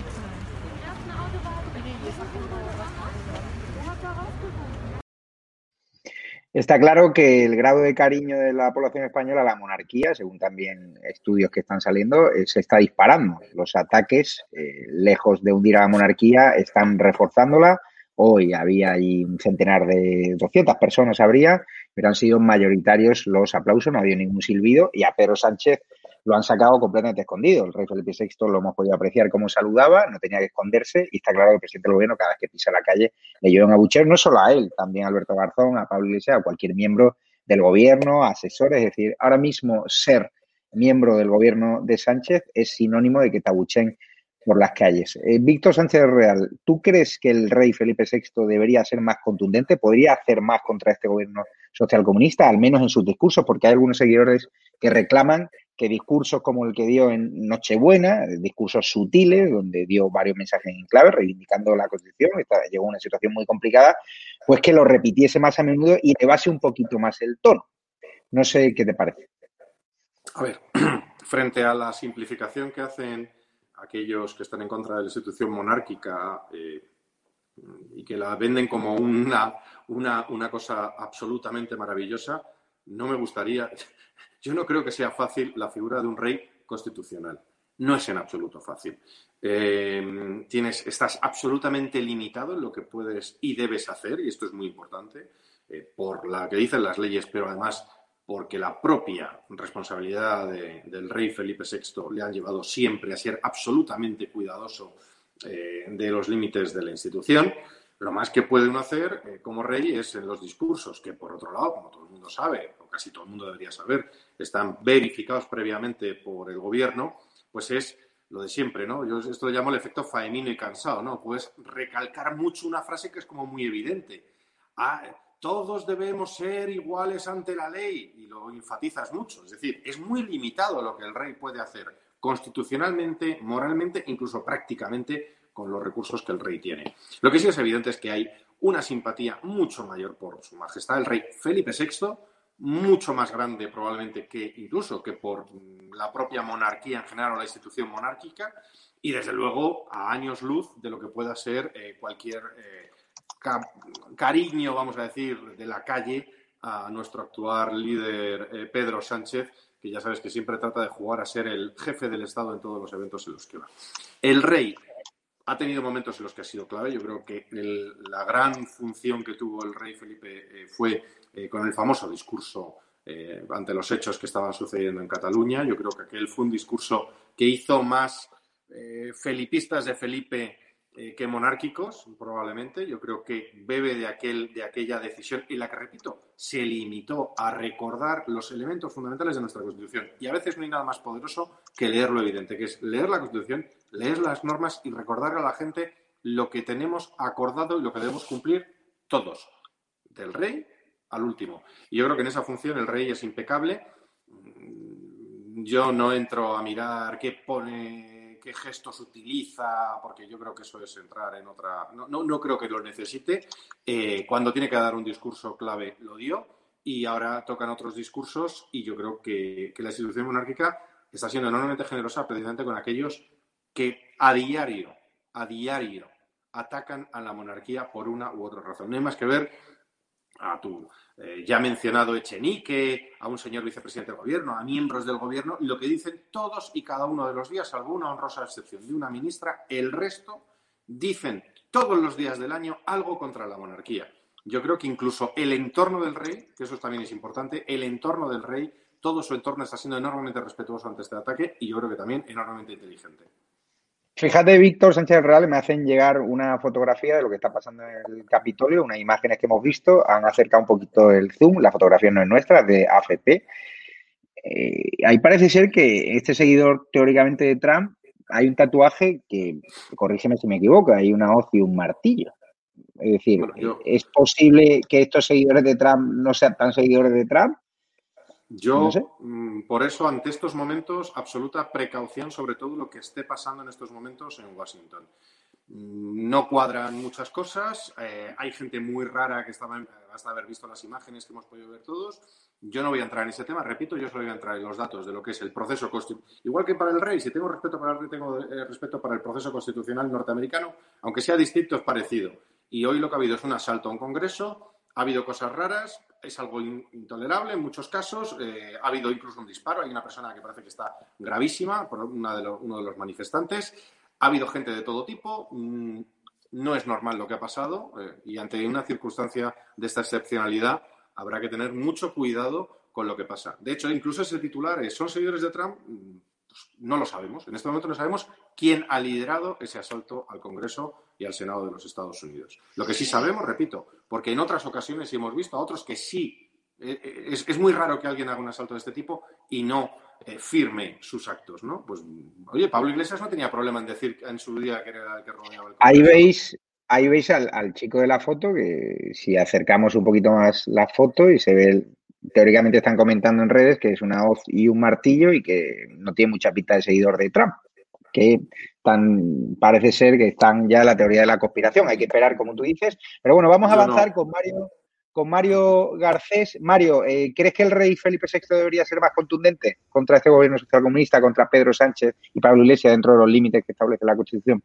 Está claro que el grado de cariño de la población española a la monarquía, según también estudios que están saliendo, eh, se está disparando. Los ataques, eh, lejos de hundir a la monarquía, están reforzándola. Hoy había ahí un centenar de 200 personas, habría, pero han sido mayoritarios los aplausos, no ha habido ningún silbido. Y a Pedro Sánchez lo han sacado completamente escondido. El rey Felipe VI lo hemos podido apreciar cómo saludaba, no tenía que esconderse y está claro que el presidente del gobierno cada vez que pisa la calle le llevan a bucheo, no solo a él, también a Alberto Garzón, a Pablo Iglesias, a cualquier miembro del gobierno, asesores. Es decir, ahora mismo ser miembro del gobierno de Sánchez es sinónimo de que te abuchen por las calles. Eh, Víctor Sánchez Real, ¿tú crees que el rey Felipe VI debería ser más contundente? ¿Podría hacer más contra este gobierno socialcomunista, al menos en sus discursos? Porque hay algunos seguidores que reclaman que discursos como el que dio en Nochebuena, discursos sutiles, donde dio varios mensajes en clave, reivindicando la Constitución, llegó a una situación muy complicada, pues que lo repitiese más a menudo y elevase un poquito más el tono. No sé qué te parece. A ver, [clears throat] frente a la simplificación que hacen aquellos que están en contra de la institución monárquica eh, y que la venden como una, una, una cosa absolutamente maravillosa, no me gustaría, yo no creo que sea fácil la figura de un rey constitucional. No es en absoluto fácil. Eh, tienes, estás absolutamente limitado en lo que puedes y debes hacer, y esto es muy importante, eh, por la que dicen las leyes, pero además porque la propia responsabilidad de, del rey Felipe VI le han llevado siempre a ser absolutamente cuidadoso eh, de los límites de la institución. Lo más que puede uno hacer como rey es en los discursos, que por otro lado, como todo el mundo sabe, casi todo el mundo debería saber, están verificados previamente por el gobierno, pues es lo de siempre, ¿no? Yo esto lo llamo el efecto faemino y cansado, ¿no? Puedes recalcar mucho una frase que es como muy evidente. Ah, todos debemos ser iguales ante la ley y lo enfatizas mucho. Es decir, es muy limitado lo que el rey puede hacer constitucionalmente, moralmente, incluso prácticamente con los recursos que el rey tiene. Lo que sí es evidente es que hay una simpatía mucho mayor por su majestad el rey Felipe VI, mucho más grande probablemente que incluso que por la propia monarquía en general o la institución monárquica y desde luego a años luz de lo que pueda ser eh, cualquier eh, cariño, vamos a decir, de la calle a nuestro actual líder eh, Pedro Sánchez, que ya sabes que siempre trata de jugar a ser el jefe del Estado en todos los eventos en los que va. El rey ha tenido momentos en los que ha sido clave. Yo creo que la gran función que tuvo el rey Felipe fue eh, con el famoso discurso ante los hechos que estaban sucediendo en Cataluña. Yo creo que aquel fue un discurso que hizo más felipistas de Felipe eh, que monárquicos, probablemente. Yo creo que bebe de, aquel, de aquella decisión y la que, repito, se limitó a recordar los elementos fundamentales de nuestra Constitución. Y a veces no hay nada más poderoso que leer lo evidente, que es leer la Constitución, leer las normas y recordar a la gente lo que tenemos acordado y lo que debemos cumplir todos, del rey al último. Y yo creo que en esa función el rey es impecable. Yo no entro a mirar qué pone qué gestos utiliza, porque yo creo que eso es entrar en otra. No, no, creo que lo necesite. Eh, cuando tiene que dar un discurso clave, lo dio. Y ahora tocan otros discursos. Y yo creo que, la institución monárquica está siendo enormemente generosa precisamente con aquellos que a diario, a diario, atacan a la monarquía por una u otra razón. No hay más que ver a tu eh, ya mencionado Echenique, a un señor vicepresidente del gobierno, a miembros del gobierno, y lo que dicen todos y cada uno de los días, salvo una honrosa excepción de una ministra, el resto dicen todos los días del año algo contra la monarquía. Yo creo que incluso el entorno del rey, que eso también es importante, el entorno del rey, todo su entorno está siendo enormemente respetuoso ante este ataque y yo creo que también enormemente inteligente. Fíjate, Víctor Sánchez Real, me hacen llegar una fotografía de lo que está pasando en el Capitolio, unas imágenes que hemos visto, han acercado un poquito el zoom, la fotografía no es nuestra, es de AFP. Eh, ahí parece ser que este seguidor teóricamente de Trump, hay un tatuaje que, corrígeme si me equivoco, hay una hoz y un martillo. Es decir, ¿es posible que estos seguidores de Trump no sean tan seguidores de Trump? Yo, mm, por eso, ante estos momentos, absoluta precaución sobre todo lo que esté pasando en estos momentos en Washington. Mm, no cuadran muchas cosas, eh, hay gente muy rara que estaba, hasta haber visto las imágenes que hemos podido ver todos. Yo no voy a entrar en ese tema, repito, yo solo voy a entrar en los datos de lo que es el proceso constitucional. Igual que para el rey, si tengo respeto para el rey, tengo eh, respeto para el proceso constitucional norteamericano, aunque sea distinto, es parecido. Y hoy lo que ha habido es un asalto a un Congreso, ha habido cosas raras, es algo intolerable en muchos casos. Eh, ha habido incluso un disparo. Hay una persona que parece que está gravísima por una de uno de los manifestantes. Ha habido gente de todo tipo. Mm, no es normal lo que ha pasado eh, y ante una circunstancia de esta excepcionalidad habrá que tener mucho cuidado con lo que pasa. De hecho, incluso ese titular es, ¿son seguidores de Trump? Pues no lo sabemos. En este momento no sabemos quién ha liderado ese asalto al Congreso y al Senado de los Estados Unidos. Lo que sí sabemos, repito, porque en otras ocasiones hemos visto a otros que sí. Eh, eh, es, muy raro que alguien haga un asalto de este tipo y no eh, firme sus actos, ¿no? Pues, oye, Pablo Iglesias no tenía problema en decir en su día que era el que rodeaba el Ahí veis, ahí veis al, chico de la foto que si acercamos un poquito más la foto y se ve, teóricamente están comentando en redes que es una hoz y un martillo y que no tiene mucha pinta de seguidor de Trump que tan, parece ser que están ya la teoría de la conspiración. Hay que esperar, como tú dices. Pero bueno, vamos a avanzar con Mario con Mario Garcés. Mario, eh, ¿crees que el rey Felipe VI debería ser más contundente contra este gobierno socialcomunista, contra Pedro Sánchez y Pablo Iglesias dentro de los límites que establece la Constitución?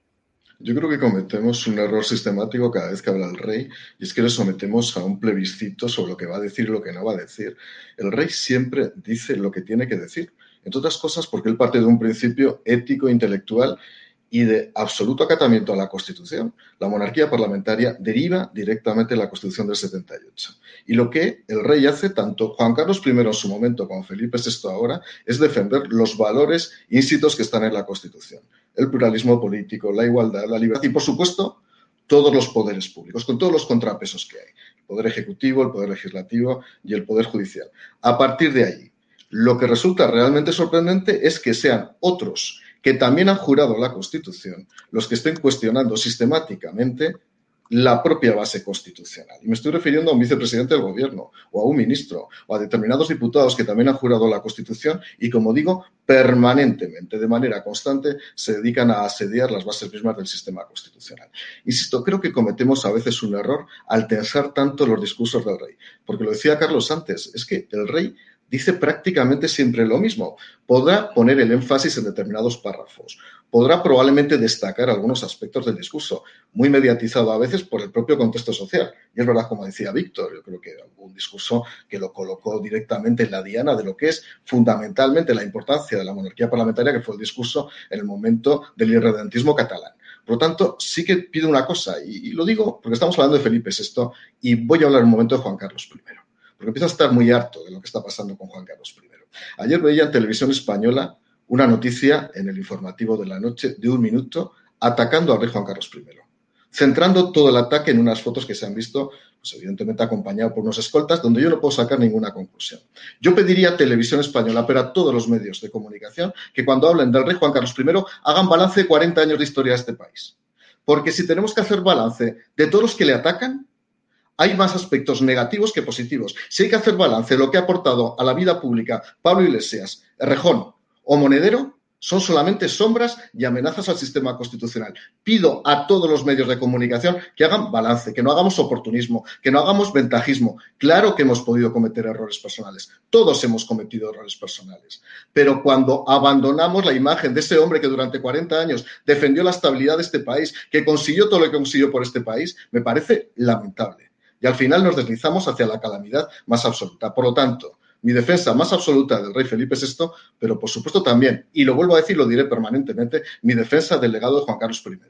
Yo creo que cometemos un error sistemático cada vez que habla el rey y es que le sometemos a un plebiscito sobre lo que va a decir y lo que no va a decir. El rey siempre dice lo que tiene que decir entre otras cosas porque él parte de un principio ético, intelectual y de absoluto acatamiento a la Constitución. La monarquía parlamentaria deriva directamente de la Constitución del 78. Y lo que el rey hace, tanto Juan Carlos I en su momento como Felipe VI ahora, es defender los valores íncitos que están en la Constitución. El pluralismo político, la igualdad, la libertad y, por supuesto, todos los poderes públicos, con todos los contrapesos que hay. El poder ejecutivo, el poder legislativo y el poder judicial. A partir de ahí, lo que resulta realmente sorprendente es que sean otros que también han jurado la Constitución los que estén cuestionando sistemáticamente la propia base constitucional. Y me estoy refiriendo a un vicepresidente del gobierno o a un ministro o a determinados diputados que también han jurado la Constitución y, como digo, permanentemente, de manera constante, se dedican a asediar las bases mismas del sistema constitucional. Insisto, creo que cometemos a veces un error al tensar tanto los discursos del rey. Porque lo decía Carlos antes, es que el rey dice prácticamente siempre lo mismo. Podrá poner el énfasis en determinados párrafos, podrá probablemente destacar algunos aspectos del discurso, muy mediatizado a veces por el propio contexto social. Y es verdad, como decía Víctor, yo creo que un discurso que lo colocó directamente en la diana de lo que es fundamentalmente la importancia de la monarquía parlamentaria, que fue el discurso en el momento del irredentismo catalán. Por lo tanto, sí que pido una cosa, y, y lo digo porque estamos hablando de Felipe VI, y voy a hablar un momento de Juan Carlos I porque empiezo a estar muy harto de lo que está pasando con Juan Carlos I. Ayer veía en televisión española una noticia en el informativo de la noche de un minuto atacando al rey Juan Carlos I, centrando todo el ataque en unas fotos que se han visto, pues evidentemente acompañado por unos escoltas, donde yo no puedo sacar ninguna conclusión. Yo pediría a Televisión Española, pero a todos los medios de comunicación, que cuando hablen del rey Juan Carlos I hagan balance de 40 años de historia de este país. Porque si tenemos que hacer balance de todos los que le atacan, hay más aspectos negativos que positivos. Si hay que hacer balance de lo que ha aportado a la vida pública Pablo Iglesias, Rejón o Monedero, son solamente sombras y amenazas al sistema constitucional. Pido a todos los medios de comunicación que hagan balance, que no hagamos oportunismo, que no hagamos ventajismo. Claro que hemos podido cometer errores personales, todos hemos cometido errores personales, pero cuando abandonamos la imagen de ese hombre que durante 40 años defendió la estabilidad de este país, que consiguió todo lo que consiguió por este país, me parece lamentable y al final nos deslizamos hacia la calamidad más absoluta. Por lo tanto, mi defensa más absoluta del rey Felipe VI, pero por supuesto también, y lo vuelvo a decir, lo diré permanentemente, mi defensa del legado de Juan Carlos I.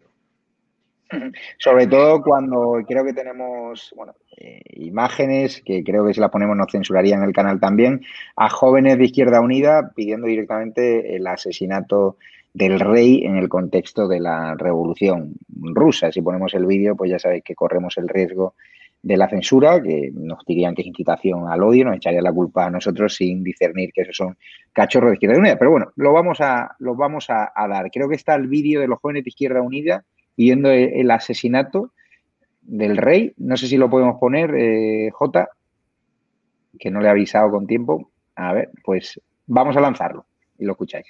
[clears throat] Sobre todo cuando creo que tenemos bueno, eh, imágenes, que creo que si las ponemos nos censuraría en el canal también, a jóvenes de Izquierda Unida pidiendo directamente el asesinato del rey en el contexto de la revolución rusa. Si ponemos el vídeo, pues ya sabéis que corremos el riesgo de la censura, que nos dirían que es incitación al odio, nos echarían la culpa a nosotros sin discernir que esos son cachorros de Izquierda Unida. Pero bueno, lo vamos a, lo vamos a, dar. Creo que está el vídeo de los jóvenes de Izquierda Unida viendo el, asesinato del rey. No sé si lo podemos poner, eh, J, que no le he avisado con tiempo. A ver, pues vamos a lanzarlo y lo escucháis.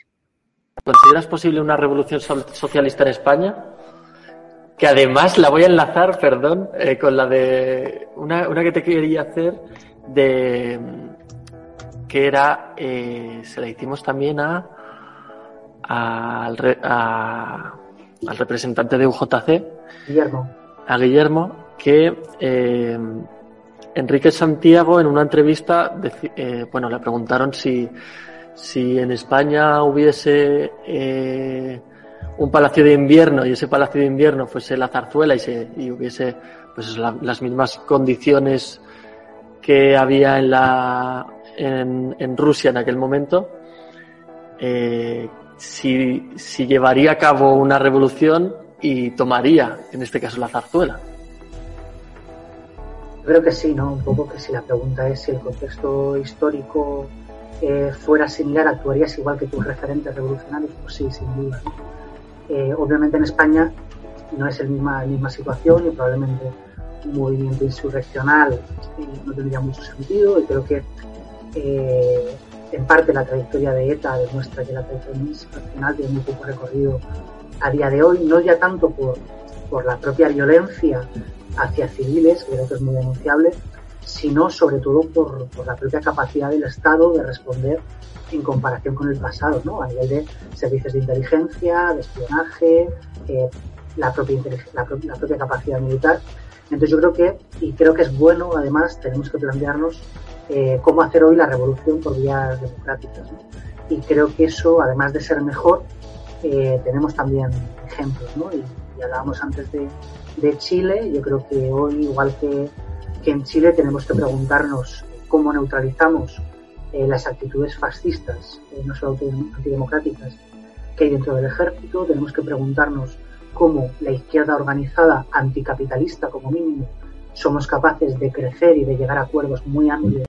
¿Consideras posible una revolución socialista en España? Que además la voy a enlazar, perdón, eh, con la de una, una, que te quería hacer de que era eh, se la hicimos también a, al, al representante de UJC Guillermo. a Guillermo que eh, Enrique Santiago en una entrevista bueno le preguntaron si si en España hubiese un palacio de invierno y ese palacio de invierno fuese la zarzuela y, se, y hubiese pues las mismas condiciones que había en la en, en Rusia en aquel momento eh, si, si llevaría a cabo una revolución y tomaría en este caso la zarzuela. Creo que sí no un poco que si la pregunta es si el contexto histórico eh, fuera similar actuarías igual que tus referentes revolucionarios pues sí sin duda. Eh, obviamente en España no es la misma, misma situación y probablemente un movimiento insurreccional eh, no tendría mucho sentido. Y creo que eh, en parte la trayectoria de ETA demuestra que la trayectoria insurreccional tiene muy poco recorrido a día de hoy, no ya tanto por, por la propia violencia hacia civiles, que creo que es muy denunciable, sino sobre todo por, por la propia capacidad del Estado de responder en comparación con el pasado, ¿no? A nivel de servicios de inteligencia, de espionaje, eh, la, propia la, la, propia capacidad militar. Entonces yo creo que, y creo que es bueno, además, tenemos que plantearnos eh, cómo hacer hoy la revolución por vías democráticas. ¿no? Y creo que eso, además de ser mejor, eh, tenemos también ejemplos, ¿no? Y, y hablábamos antes de, de, Chile, yo creo que hoy, igual que, que en Chile, tenemos que preguntarnos cómo neutralizamos eh, las actitudes fascistas, eh, no solo antidemocráticas, que hay dentro del ejército. Tenemos que preguntarnos cómo la izquierda organizada, anticapitalista como mínimo, somos capaces de crecer y de llegar a acuerdos muy amplios.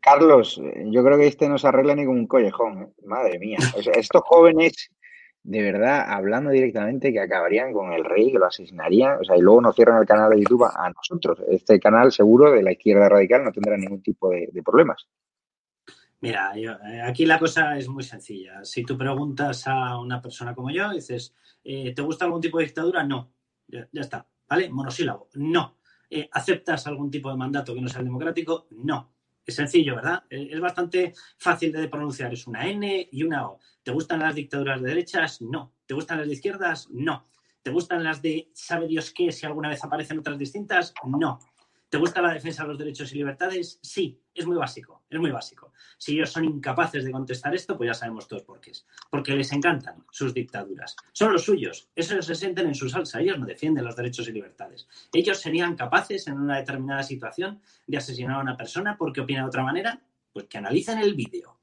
Carlos, yo creo que este no se arregla ni con collejón. ¿eh? Madre mía. Estos jóvenes de verdad, hablando directamente, que acabarían con el rey, que lo asesinarían, o sea, y luego nos cierran el canal de YouTube a nosotros. Este canal seguro de la izquierda radical no tendrá ningún tipo de, problemas. Mira, yo, eh, aquí la cosa es muy sencilla. Si tú preguntas a una persona como yo, dices, eh, ¿te gusta algún tipo de dictadura? No. Ya, ya está. ¿Vale? Monosílabo. No. Eh, ¿Aceptas algún tipo de mandato que no sea democrático? No. Es sencillo, ¿verdad? Es bastante fácil de pronunciar. Es una N y una O. ¿Te gustan las dictaduras de derechas? No. ¿Te gustan las de izquierdas? No. ¿Te gustan las de sabe Dios qué si alguna vez aparecen otras distintas? No. ¿Te gusta la defensa de los derechos y libertades? Sí, es muy básico, es muy básico. Si ellos son incapaces de contestar esto, pues ya sabemos todos por qué es. Porque les encantan sus dictaduras. Son los suyos, esos se sienten en su salsa, ellos no defienden los derechos y libertades. Ellos serían capaces en una determinada situación de asesinar a una persona porque opina de otra manera, pues que analicen el vídeo.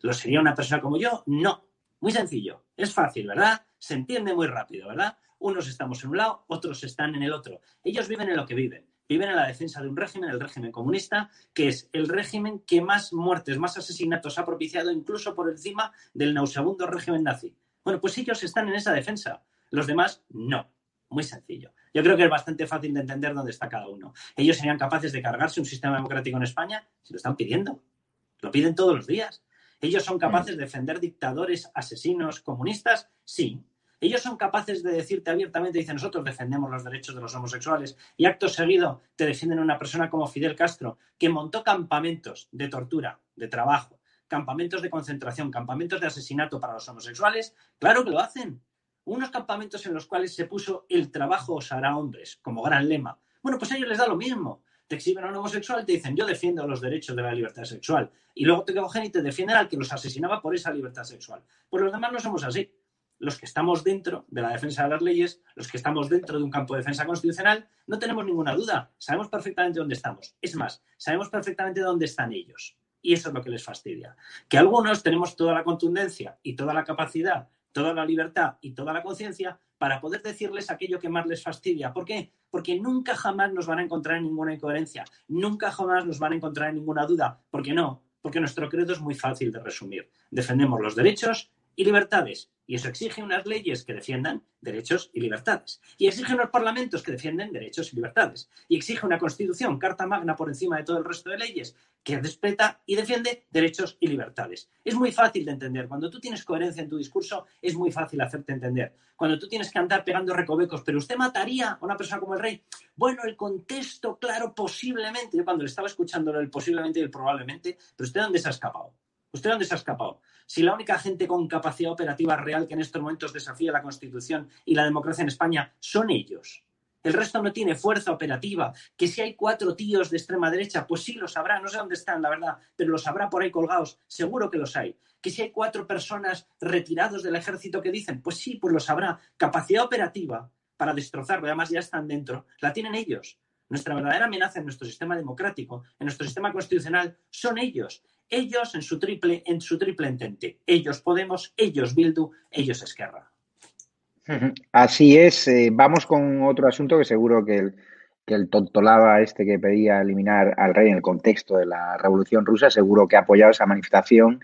¿Lo sería una persona como yo? No. Muy sencillo. Es fácil, ¿verdad? Se entiende muy rápido, ¿verdad? Unos estamos en un lado, otros están en el otro. Ellos viven en lo que viven. Viven en la defensa de un régimen, el régimen comunista, que es el régimen que más muertes, más asesinatos ha propiciado, incluso por encima del nauseabundo régimen nazi. Bueno, pues ellos están en esa defensa. Los demás, no. Muy sencillo. Yo creo que es bastante fácil de entender dónde está cada uno. Ellos serían capaces de cargarse un sistema democrático en España si lo están pidiendo. Lo piden todos los días. ¿Ellos son capaces de defender dictadores, asesinos, comunistas? Sí. Ellos son capaces de decirte abiertamente, dicen, nosotros defendemos los derechos de los homosexuales y acto seguido te defienden una persona como Fidel Castro, que montó campamentos de tortura, de trabajo, campamentos de concentración, campamentos de asesinato para los homosexuales. Claro que lo hacen. Unos campamentos en los cuales se puso el trabajo os hará hombres, como gran lema. Bueno, pues a ellos les da lo mismo te exhiben a un homosexual, te dicen yo defiendo los derechos de la libertad sexual. Y luego te cogen y te defienden al que los asesinaba por esa libertad sexual. Pues los demás no somos así. Los que estamos dentro de la defensa de las leyes, los que estamos dentro de un campo de defensa constitucional, no tenemos ninguna duda. Sabemos perfectamente dónde estamos. Es más, sabemos perfectamente dónde están ellos. Y eso es lo que les fastidia. Que algunos tenemos toda la contundencia y toda la capacidad, toda la libertad y toda la conciencia para poder decirles aquello que más les fastidia. ¿Por qué? Porque nunca jamás nos van a encontrar en ninguna incoherencia, nunca jamás nos van a encontrar en ninguna duda. ¿Por qué no? Porque nuestro credo es muy fácil de resumir. Defendemos los derechos y libertades. Y eso exige unas leyes que defiendan derechos y libertades. Y exige unos parlamentos que defienden derechos y libertades. Y exige una constitución, carta magna por encima de todo el resto de leyes, que respeta y defiende derechos y libertades. Es muy fácil de entender. Cuando tú tienes coherencia en tu discurso, es muy fácil hacerte entender. Cuando tú tienes que andar pegando recovecos, pero usted mataría a una persona como el rey. Bueno, el contexto, claro, posiblemente. Yo cuando le estaba escuchando el posiblemente y el probablemente, pero usted dónde se ha escapado. ¿Usted dónde se ha escapado? Si la única gente con capacidad operativa real que en estos momentos desafía la Constitución y la democracia en España son ellos. El resto no tiene fuerza operativa. Que si hay cuatro tíos de extrema derecha, pues sí los habrá. No sé dónde están, la verdad, pero los habrá por ahí colgados. Seguro que los hay. Que si hay cuatro personas retirados del ejército que dicen, pues sí, pues los habrá. Capacidad operativa para destrozarlo, además ya están dentro, la tienen ellos. Nuestra verdadera amenaza en nuestro sistema democrático, en nuestro sistema constitucional, son ellos. Ellos en su triple, en su triple entente. Ellos Podemos, ellos Bildu, ellos Esquerra. Así es. Eh, vamos con otro asunto que seguro que el, que el tontolaba este que pedía eliminar al rey en el contexto de la Revolución Rusa, seguro que ha apoyado esa manifestación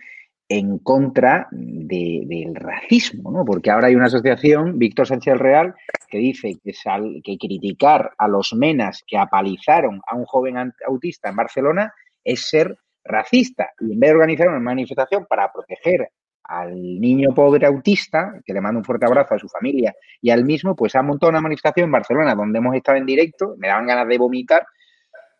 en contra de, del racismo, ¿no? Porque ahora hay una asociación, Víctor Sánchez Real, que dice que, sal, que criticar a los menas que apalizaron a un joven autista en Barcelona es ser racista. Y en vez de organizar una manifestación para proteger al niño pobre autista, que le mando un fuerte abrazo a su familia y al mismo, pues ha montado una manifestación en Barcelona donde hemos estado en directo, me daban ganas de vomitar,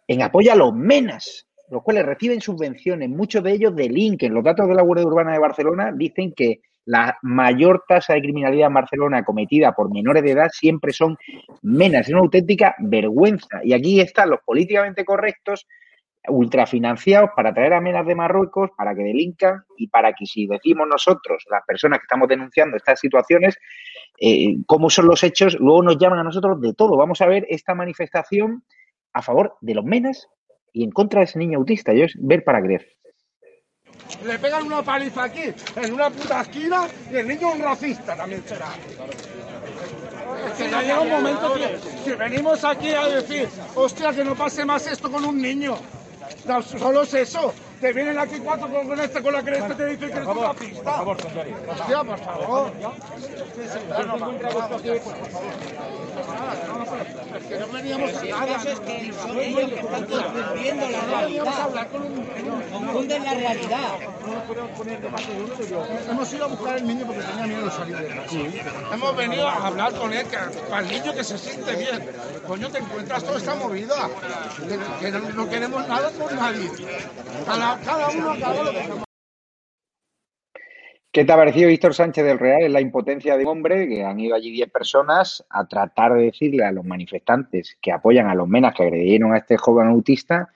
en apoyo a los menas, los cuales reciben subvenciones, muchos de ellos delinquen. Los datos de la Guardia Urbana de Barcelona dicen que la mayor tasa de criminalidad en Barcelona cometida por menores de edad siempre son menas. Es una auténtica vergüenza. Y aquí están los políticamente correctos ultrafinanciados para traer a menas de Marruecos, para que delincan y para que si decimos nosotros, las personas que estamos denunciando estas situaciones, eh, cómo son los hechos, luego nos llaman a nosotros de todo. Vamos a ver esta manifestación a favor de los menas y en contra de ese niño autista. Yo es ver para creer. Le pegan una paliza aquí, en una puta esquina, y el niño un racista también será. Es que ya llega un momento que si venimos aquí a decir, hostia, que no pase más esto con un niño. No, solo es eso. Te vienen aquí cuatro con con este, con la cresta, te dicen que eres un racista. Hostia, por favor. No veníamos a nada. es que son ellos que están confundiendo la realidad. Confunden la realidad. Hemos ido a buscar al niño porque tenía miedo de salir de casa. Hemos venido a hablar con él, que, para el niño que se siente bien. Coño, te encuentras toda esta movida. Que, no, no queremos nada con nadie. Cada, cada uno haga lo que ¿Qué te ha parecido Víctor Sánchez del Real? Es la impotencia de un hombre que han ido allí 10 personas a tratar de decirle a los manifestantes que apoyan a los menas que agredieron a este joven autista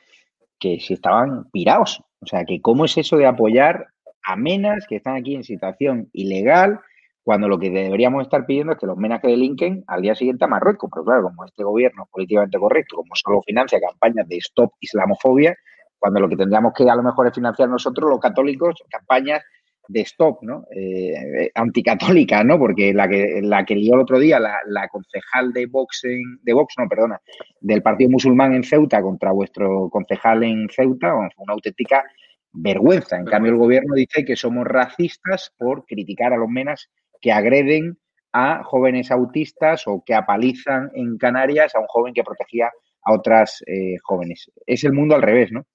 que si estaban pirados. O sea, que cómo es eso de apoyar a menas que están aquí en situación ilegal cuando lo que deberíamos estar pidiendo es que los menas que delinquen al día siguiente a Marruecos. Pero claro, como este gobierno políticamente correcto, como solo financia campañas de stop islamofobia, cuando lo que tendríamos que a lo mejor es financiar nosotros, los católicos, campañas de stop, ¿no? Eh, anticatólica, ¿no? Porque la que, la que lió el otro día la, la concejal de Vox, en, de Vox, no, perdona, del Partido Musulmán en Ceuta contra vuestro concejal en Ceuta, vamos, una auténtica vergüenza. En cambio, el gobierno dice que somos racistas por criticar a los menas que agreden a jóvenes autistas o que apalizan en Canarias a un joven que protegía a otras eh, jóvenes. Es el mundo al revés, ¿no?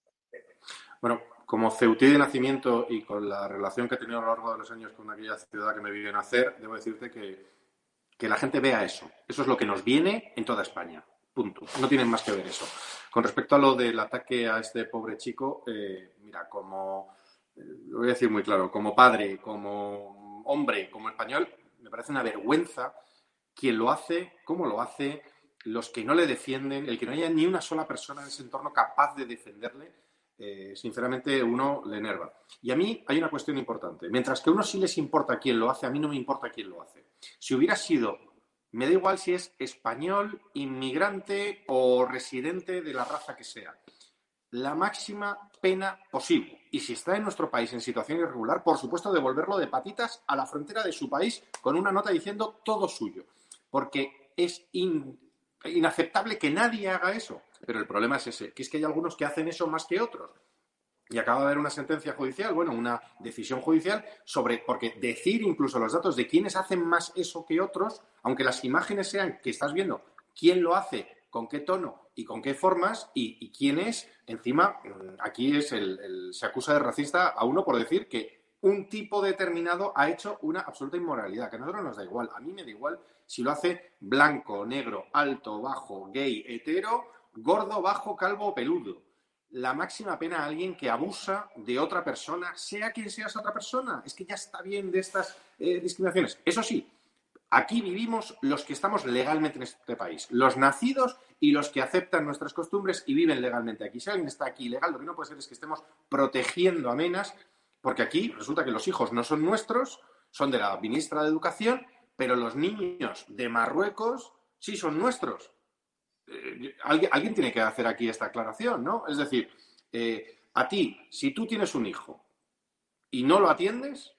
Bueno, como ceutí de nacimiento y con la relación que he tenido a lo largo de los años con aquella ciudad que me vio nacer, debo decirte que, que la gente vea eso. Eso es lo que nos viene en toda España. Punto. No tienen más que ver eso. Con respecto a lo del ataque a este pobre chico, eh, mira, como, eh, lo voy a decir muy claro, como padre, como hombre, como español, me parece una vergüenza quien lo hace, cómo lo hace, los que no le defienden, el que no haya ni una sola persona en ese entorno capaz de defenderle eh, sinceramente uno le enerva. Y a mí hay una cuestión importante. Mientras que a uno sí les importa quién lo hace, a mí no me importa quién lo hace. Si hubiera sido, me da igual si es español, inmigrante o residente de la raza que sea, la máxima pena posible. Y si está en nuestro país en situación irregular, por supuesto, devolverlo de patitas a la frontera de su país con una nota diciendo todo suyo. Porque es inaceptable que nadie haga eso. Pero el problema es ese, que es que hay algunos que hacen eso más que otros. Y acaba de haber una sentencia judicial, bueno, una decisión judicial sobre, porque decir incluso los datos de quiénes hacen más eso que otros, aunque las imágenes sean que estás viendo quién lo hace, con qué tono y con qué formas y, quién es, encima, mm, aquí es el, se acusa de racista a uno por decir que un tipo determinado ha hecho una absoluta inmoralidad, que a nosotros nos da igual, a mí me da igual si lo hace blanco, negro, alto, bajo, gay, hetero gordo, bajo, calvo o peludo. La máxima pena a alguien que abusa de otra persona, sea quien sea esa otra persona. Es que ya está bien de estas eh, discriminaciones. Eso sí, aquí vivimos los que estamos legalmente en este país, los nacidos y los que aceptan nuestras costumbres y viven legalmente aquí. Si alguien está aquí ilegal, lo que no puede ser es que estemos protegiendo a menas, porque aquí resulta que los hijos no son nuestros, son de la ministra de Educación, pero los niños de Marruecos sí son nuestros. Eh, alguien, tiene que hacer aquí esta aclaración, ¿no? Es decir, eh, a ti, si tú tienes un hijo y no lo atiendes,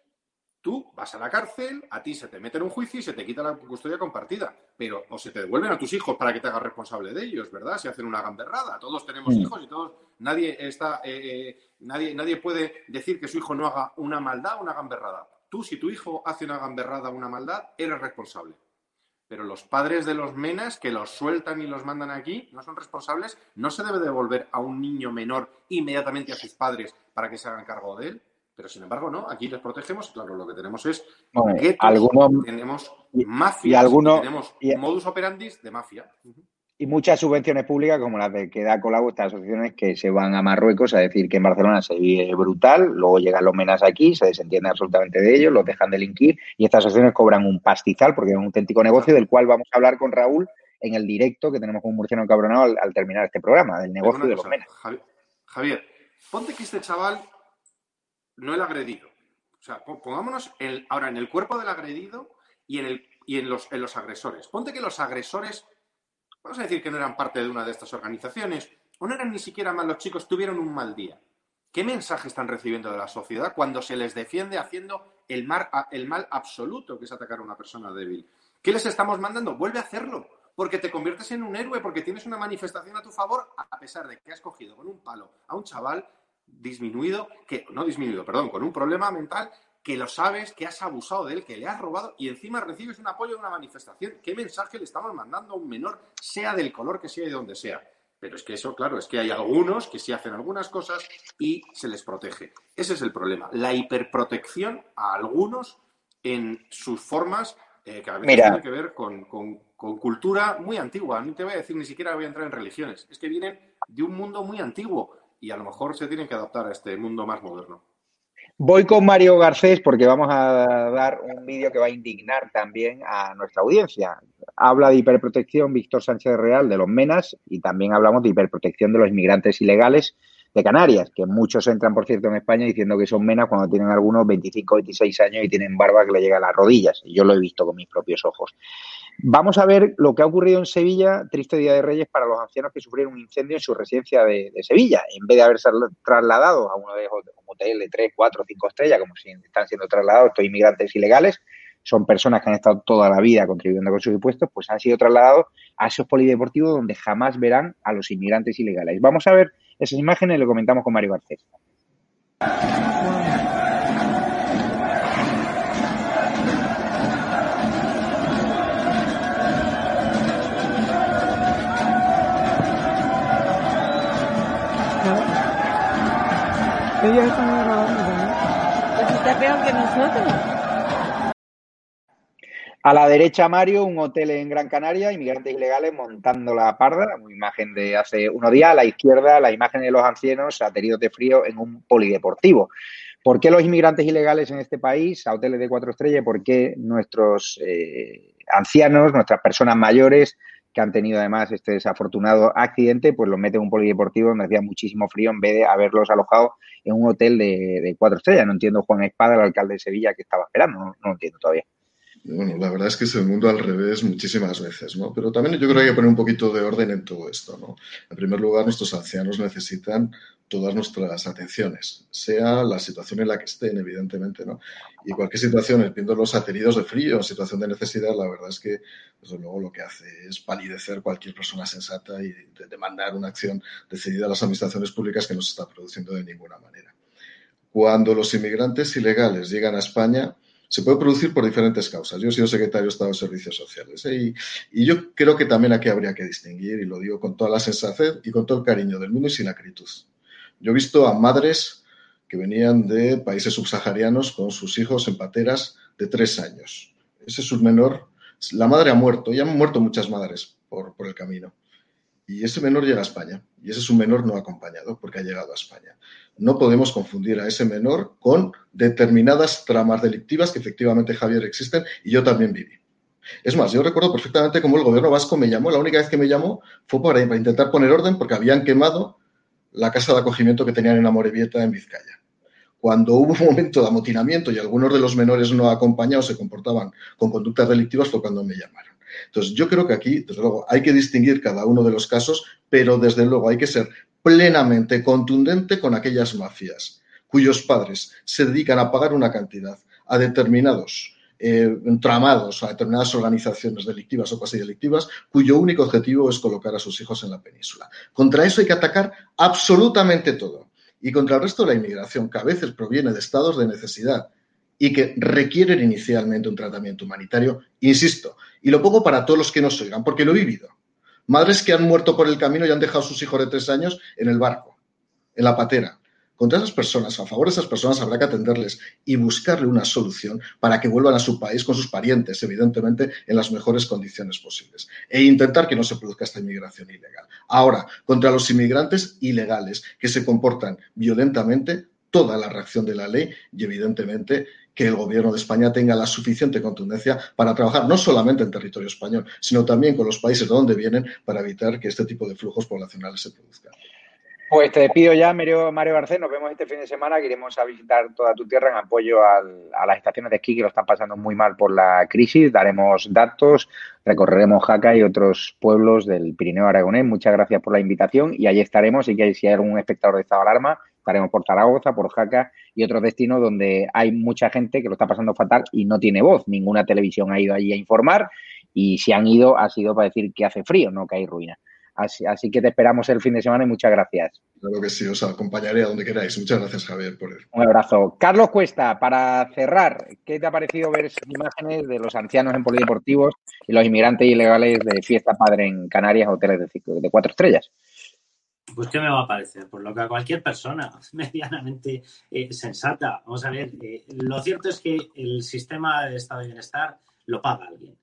tú vas a la cárcel, a ti se te mete en un juicio y se te quita la custodia compartida. Pero, o se te devuelven a tus hijos para que te hagas responsable de ellos, ¿verdad? Si hacen una gamberrada. Todos tenemos hijos y todos, nadie está, eh, nadie, nadie puede decir que su hijo no haga una maldad o una gamberrada. Tú, si tu hijo hace una gamberrada o una maldad, eres responsable pero los padres de los menas que los sueltan y los mandan aquí no son responsables, no se debe devolver a un niño menor inmediatamente a sus padres para que se hagan cargo de él. Pero sin embargo, no, aquí les protegemos, claro, lo que tenemos es Bueno, guetos, algunos- tenemos mafias, y algunos- tenemos y- modus operandis de mafia. Y muchas subvenciones públicas, como las de que da Colau, estas asociaciones que se van a Marruecos a decir que en Barcelona se vive brutal, luego llegan los menas aquí, se desentienden absolutamente de ellos, los dejan delinquir y estas asociaciones cobran un pastizal porque es un auténtico negocio del cual vamos a hablar con Raúl en el directo que tenemos con Murciano Cabronado al, al terminar este programa, del negocio de los menas. Javi- Javier, ponte que este chaval no el agredido. O sea, po- pongámonos el- ahora en el cuerpo del agredido y en, el, y en, los, en los agresores. Ponte que los agresores, vamos a decir que no eran parte de una de estas organizaciones, o no eran ni siquiera malos chicos, tuvieron un mal día. ¿Qué mensaje están recibiendo de la sociedad cuando se les defiende haciendo el, el mal absoluto, que es atacar a una persona débil? ¿Qué les estamos mandando? Vuelve a hacerlo, porque te conviertes en un héroe, porque tienes una manifestación a tu favor, a pesar de que has cogido con un palo a un chaval disminuido, que no disminuido, perdón, con un problema mental que lo sabes, que has abusado de él, que le has robado y encima recibes un apoyo de una manifestación. ¿Qué mensaje le estamos mandando a un menor, sea del color que sea y de donde sea? Pero es que eso, claro, es que hay algunos que sí hacen algunas cosas y se les protege. Ese es el problema. La hiperprotección a algunos en sus formas eh, que a veces tiene que ver con, con, cultura muy antigua. No te voy a decir ni siquiera voy a entrar en religiones. Es que vienen de un mundo muy antiguo y a lo mejor se tienen que adaptar a este mundo más moderno. Voy con Mario Garcés porque vamos a dar un vídeo que va a indignar también a nuestra audiencia. Habla de hiperprotección Víctor Sánchez Real de los Menas y también hablamos de hiperprotección de los inmigrantes ilegales de Canarias, que muchos entran, por cierto, en España diciendo que son menas cuando tienen algunos 25, 26 años y tienen barba que le llega a las rodillas. Yo lo he visto con mis propios ojos. Vamos a ver lo que ha ocurrido en Sevilla, triste Día de Reyes para los ancianos que sufrieron un incendio en su residencia de, Sevilla. En vez de haberse trasladado a uno de los hoteles de 3, 4, 5 estrellas, como si están siendo trasladados estos inmigrantes ilegales, son personas que han estado toda la vida contribuyendo con sus impuestos, pues han sido trasladados a esos polideportivos donde jamás verán a los inmigrantes ilegales. Vamos a ver esas imágenes y lo comentamos con Mario Garcés. Ellos están grabando también. Pues está peor que nosotros. A la derecha, Mario, un hotel en Gran Canaria, inmigrantes ilegales montando la parda, una imagen de hace unos días. A la izquierda, la imagen de los ancianos ateridos de frío en un polideportivo. ¿Por qué los inmigrantes ilegales en este país, a hoteles de cuatro estrellas? ¿Por qué nuestros eh, ancianos, nuestras personas mayores, que han tenido además este desafortunado accidente, pues los meten en un polideportivo donde hacía muchísimo frío en vez de haberlos alojado en un hotel de, cuatro estrellas? No entiendo Juan Espada, el alcalde de Sevilla, que estaba esperando, no, no lo entiendo todavía. Bueno, la verdad es que es el mundo al revés muchísimas veces, ¿no? Pero también yo creo que hay que poner un poquito de orden en todo esto, ¿no? En primer lugar, nuestros ancianos necesitan todas nuestras atenciones, sea la situación en la que estén, evidentemente, ¿no? Y cualquier situación, viendo los ateridos de frío, situación de necesidad, la verdad es que, desde luego, lo que hace es palidecer cualquier persona sensata y demandar una acción decidida a las administraciones públicas que no se está produciendo de ninguna manera. Cuando los inmigrantes ilegales llegan a España, se puede producir por diferentes causas. Yo he sido secretario de Estado de Servicios Sociales ¿eh? y, yo creo que también aquí habría que distinguir, y lo digo con toda la sensatez y con todo el cariño del mundo y sin acritud. Yo he visto a madres que venían de países subsaharianos con sus hijos en pateras de tres años. Ese es un menor. La madre ha muerto, y han muerto muchas madres por el camino. Y ese menor llega a España. Y ese es un menor no acompañado porque ha llegado a España. No podemos confundir a ese menor con determinadas tramas delictivas que efectivamente, Javier, existen y yo también viví. Es más, yo recuerdo perfectamente cómo el gobierno vasco me llamó. La única vez que me llamó fue para, intentar poner orden porque habían quemado la casa de acogimiento que tenían en Amorebieta, en Vizcaya. Cuando hubo un momento de amotinamiento y algunos de los menores no acompañados se comportaban con conductas delictivas fue cuando me llamaron. Entonces, yo creo que aquí, desde luego, hay que distinguir cada uno de los casos, pero desde luego hay que ser plenamente contundente con aquellas mafias cuyos padres se dedican a pagar una cantidad a determinados eh, tramados, a determinadas organizaciones delictivas o cuasi delictivas, cuyo único objetivo es colocar a sus hijos en la península. Contra eso hay que atacar absolutamente todo. Y contra el resto de la inmigración, que a veces proviene de estados de necesidad y que requieren inicialmente un tratamiento humanitario, insisto, y lo pongo para todos los que nos oigan, porque lo he vivido. Madres que han muerto por el camino y han dejado a sus hijos de tres años en el barco, en la patera. Contra esas personas, a favor de esas personas, habrá que atenderles y buscarle una solución para que vuelvan a su país con sus parientes, evidentemente, en las mejores condiciones posibles. E intentar que no se produzca esta inmigración ilegal. Ahora, contra los inmigrantes ilegales que se comportan violentamente, toda la reacción de la ley y, evidentemente, que el gobierno de España tenga la suficiente contundencia para trabajar no solamente en territorio español, sino también con los países de donde vienen para evitar que este tipo de flujos poblacionales se produzcan. Pues te pido ya, Mario, Mario nos vemos este fin de semana, iremos a visitar toda tu tierra en apoyo a las estaciones de esquí que lo están pasando muy mal por la crisis. Daremos datos, recorreremos Jaca y otros pueblos del Pirineo Aragonés. Muchas gracias por la invitación y allí estaremos. Y que si hay algún espectador de estado de alarma, estaremos por Zaragoza, por Jaca y otros destinos donde hay mucha gente que lo está pasando fatal y no tiene voz. Ninguna televisión ha ido allí a informar y si han ido ha sido para decir que hace frío, no que hay ruina. Así, así que te esperamos el fin de semana y muchas gracias. Claro que sí, os acompañaré a donde queráis. Muchas gracias, Javier, por el... Un abrazo. Carlos Cuesta, para cerrar, ¿qué te ha parecido ver esas imágenes de los ancianos en polideportivos y los inmigrantes ilegales de fiesta padre en Canarias, hoteles de, de cuatro estrellas? Pues ¿qué me va a parecer? Pues lo que a cualquier persona [laughs] medianamente eh, sensata. Vamos a ver, eh, lo cierto es que el sistema de estado de bienestar lo paga alguien.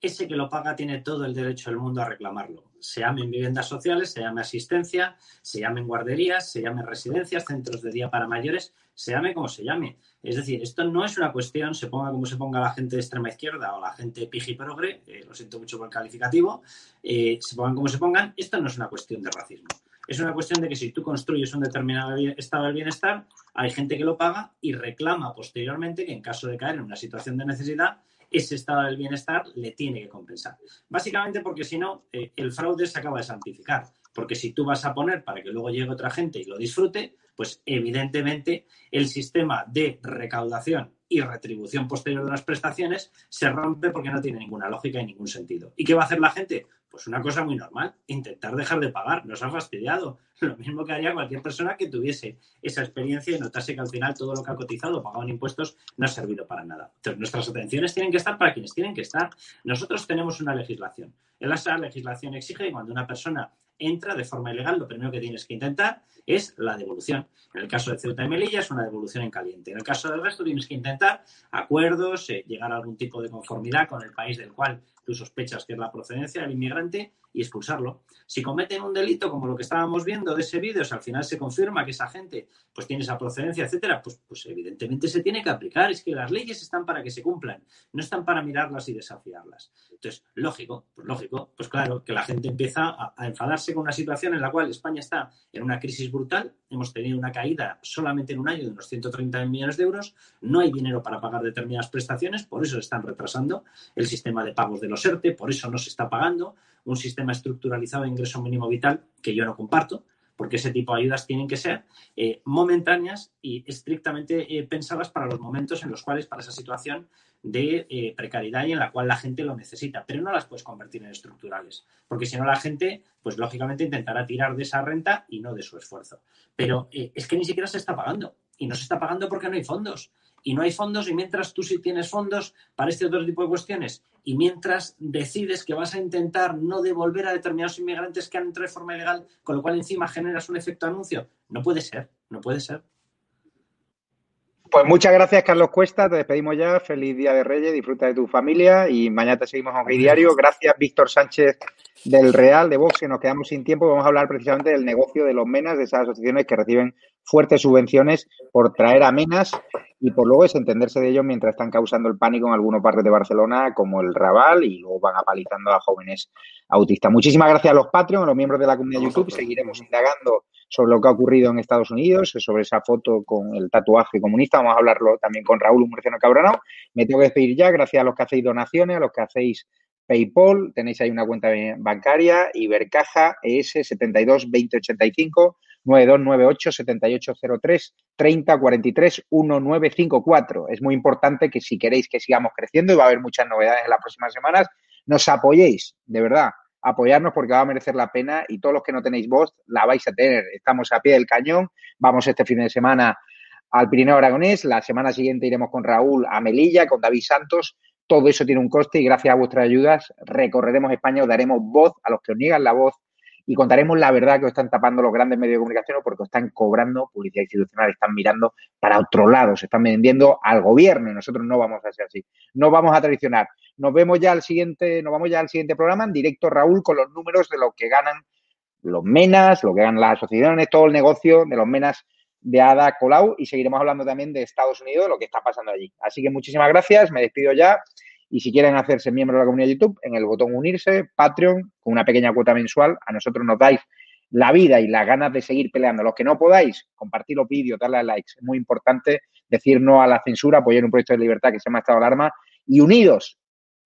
Ese que lo paga tiene todo el derecho del mundo a reclamarlo. Se llamen viviendas sociales, se llame asistencia, se llamen guarderías, se llamen residencias, centros de día para mayores, se llame como se llame. Es decir, esto no es una cuestión, se ponga como se ponga la gente de extrema izquierda o la gente piji progre, eh, lo siento mucho por el calificativo, se pongan como se pongan, esto no es una cuestión de racismo. Es una cuestión de que si tú construyes un determinado estado del bienestar, hay gente que lo paga y reclama posteriormente que en caso de caer en una situación de necesidad, ese estado del bienestar le tiene que compensar. Básicamente porque si no, eh, el fraude se acaba de santificar. Porque si tú vas a poner para que luego llegue otra gente y lo disfrute, pues evidentemente el sistema de recaudación y retribución posterior de las prestaciones se rompe porque no tiene ninguna lógica y ningún sentido. ¿Y qué va a hacer la gente? Pues una cosa muy normal, intentar dejar de pagar, nos ha fastidiado. [laughs] Lo mismo que haría cualquier persona que tuviese esa experiencia y notase que al final todo lo que ha cotizado, pagado en impuestos, no ha servido para nada. Entonces, nuestras atenciones tienen que estar para quienes tienen que estar. Nosotros tenemos una legislación. Esa legislación exige que cuando una persona entra de forma ilegal, lo primero que tienes que intentar es la devolución. En el caso de Ceuta y Melilla es una devolución en caliente. En el caso del resto tienes que intentar acuerdos, eh, llegar a algún tipo de conformidad con el país del cual tú sospechas que es la procedencia del inmigrante y expulsarlo. Si cometen un delito como lo que estábamos viendo de ese vídeo, si al final se confirma que esa gente pues tiene esa procedencia, etcétera, pues, pues evidentemente se tiene que aplicar. Es que las leyes están para que se cumplan, no están para mirarlas y desafiarlas. Entonces, lógico, pues lógico, pues claro, que la gente empieza a, enfadarse con una situación en la cual España está en una crisis brutal, hemos tenido una caída solamente en un año de unos 130 millones de euros, no hay dinero para pagar determinadas prestaciones, por eso están retrasando el sistema de pagos de los ERTE, por eso no se está pagando un sistema estructuralizado de ingreso mínimo vital que yo no comparto, porque ese tipo de ayudas tienen que ser eh, momentáneas y estrictamente eh, pensadas para los momentos en los cuales, para esa situación de eh, precariedad y en la cual la gente lo necesita, pero no las puedes convertir en estructurales, porque si no la gente, pues lógicamente intentará tirar de esa renta y no de su esfuerzo. Pero es que ni siquiera se está pagando y no se está pagando porque no hay fondos. Y no hay fondos y mientras tú sí tienes fondos para este otro tipo de cuestiones y mientras decides que vas a intentar no devolver a determinados inmigrantes que han entrado de forma ilegal, con lo cual encima generas un efecto anuncio, no puede ser, no puede ser. Pues muchas gracias, Carlos Cuesta. Te despedimos ya. Feliz Día de Reyes. Disfruta de tu familia y mañana te seguimos en Diario. Gracias, Víctor Sánchez del Real de Vox, que nos quedamos sin tiempo. Vamos a hablar precisamente del negocio de los MENAS, de esas asociaciones que reciben fuertes subvenciones por traer a MENAS y por luego desentenderse de ellos mientras están causando el pánico en algunos barrios de Barcelona, como el Raval, y luego van apalizando a jóvenes autistas. Muchísimas gracias a los Patreon, a los miembros de la comunidad YouTube. Seguiremos indagando sobre lo que ha ocurrido en Estados Unidos, sobre esa foto con el tatuaje comunista. Vamos a hablarlo también con Raúl Murciano Cabronao. Me tengo que despedir ya, gracias a los que hacéis donaciones, a los que hacéis PayPal, tenéis ahí una cuenta bancaria, Ibercaja, ES 72 2085 9298 7803 3043 1954. Es muy importante que si queréis que sigamos creciendo y va a haber muchas novedades en las próximas semanas, nos apoyéis, de verdad, apoyarnos porque va a merecer la pena y todos los que no tenéis voz la vais a tener. Estamos a pie del cañón, vamos este fin de semana al Pirineo Aragonés, la semana siguiente iremos con Raúl a Melilla, con David Santos. Todo eso tiene un coste y gracias a vuestras ayudas recorreremos España, os daremos voz a los que os niegan la voz y contaremos la verdad que os están tapando los grandes medios de comunicación porque os están cobrando publicidad institucional, están mirando para otro lado, se están vendiendo al gobierno y nosotros no vamos a ser así. No vamos a traicionar. Nos vemos ya al siguiente, nos vamos ya al siguiente programa en directo, Raúl, con los números de lo que ganan los menas, lo que ganan las asociaciones, todo el negocio de los menas de Ada Colau y seguiremos hablando también de Estados Unidos, de lo que está pasando allí. Así que muchísimas gracias, me despido ya. Y si quieren hacerse miembro de la comunidad de YouTube, en el botón unirse, Patreon, con una pequeña cuota mensual, a nosotros nos dais la vida y las ganas de seguir peleando. Los que no podáis, compartir los vídeos, darle a likes. Es muy importante decir no a la censura, apoyar un proyecto de libertad que se llama Estado de Alarma y unidos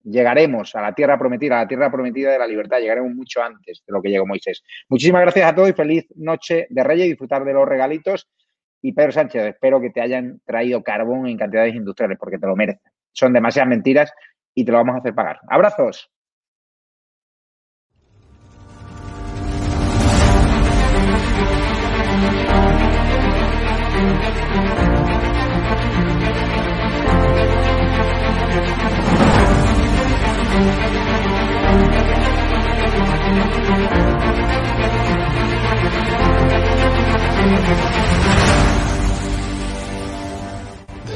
llegaremos a la tierra prometida, a la tierra prometida de la libertad. Llegaremos mucho antes de lo que llegó Moisés. Muchísimas gracias a todos y feliz noche de Reyes disfrutar de los regalitos. Y Pedro Sánchez, espero que te hayan traído carbón en cantidades industriales porque te lo merecen. Son demasiadas mentiras y te lo vamos a hacer pagar. Abrazos